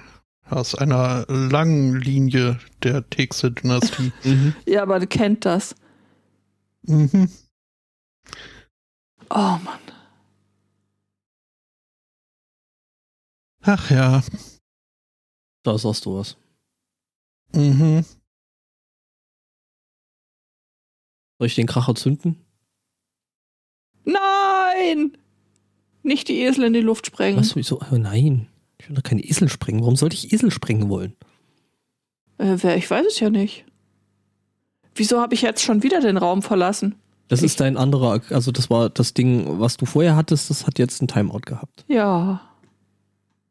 aus einer langen Linie der Texe-Dynastie. Mhm. Ja, aber du kennt das. mhm. Oh Mann. Ach ja. Da sagst du was. Mhm. Soll ich den Kracher zünden? Nein! Nicht die Esel in die Luft sprengen. Was? Wieso? Oh, nein. Ich will doch keine Esel sprengen. Warum sollte ich Esel sprengen wollen? Äh, wer, ich weiß es ja nicht. Wieso habe ich jetzt schon wieder den Raum verlassen? Das Ich- ist dein anderer, also das war das Ding, was du vorher hattest, das hat jetzt ein Timeout gehabt. Ja.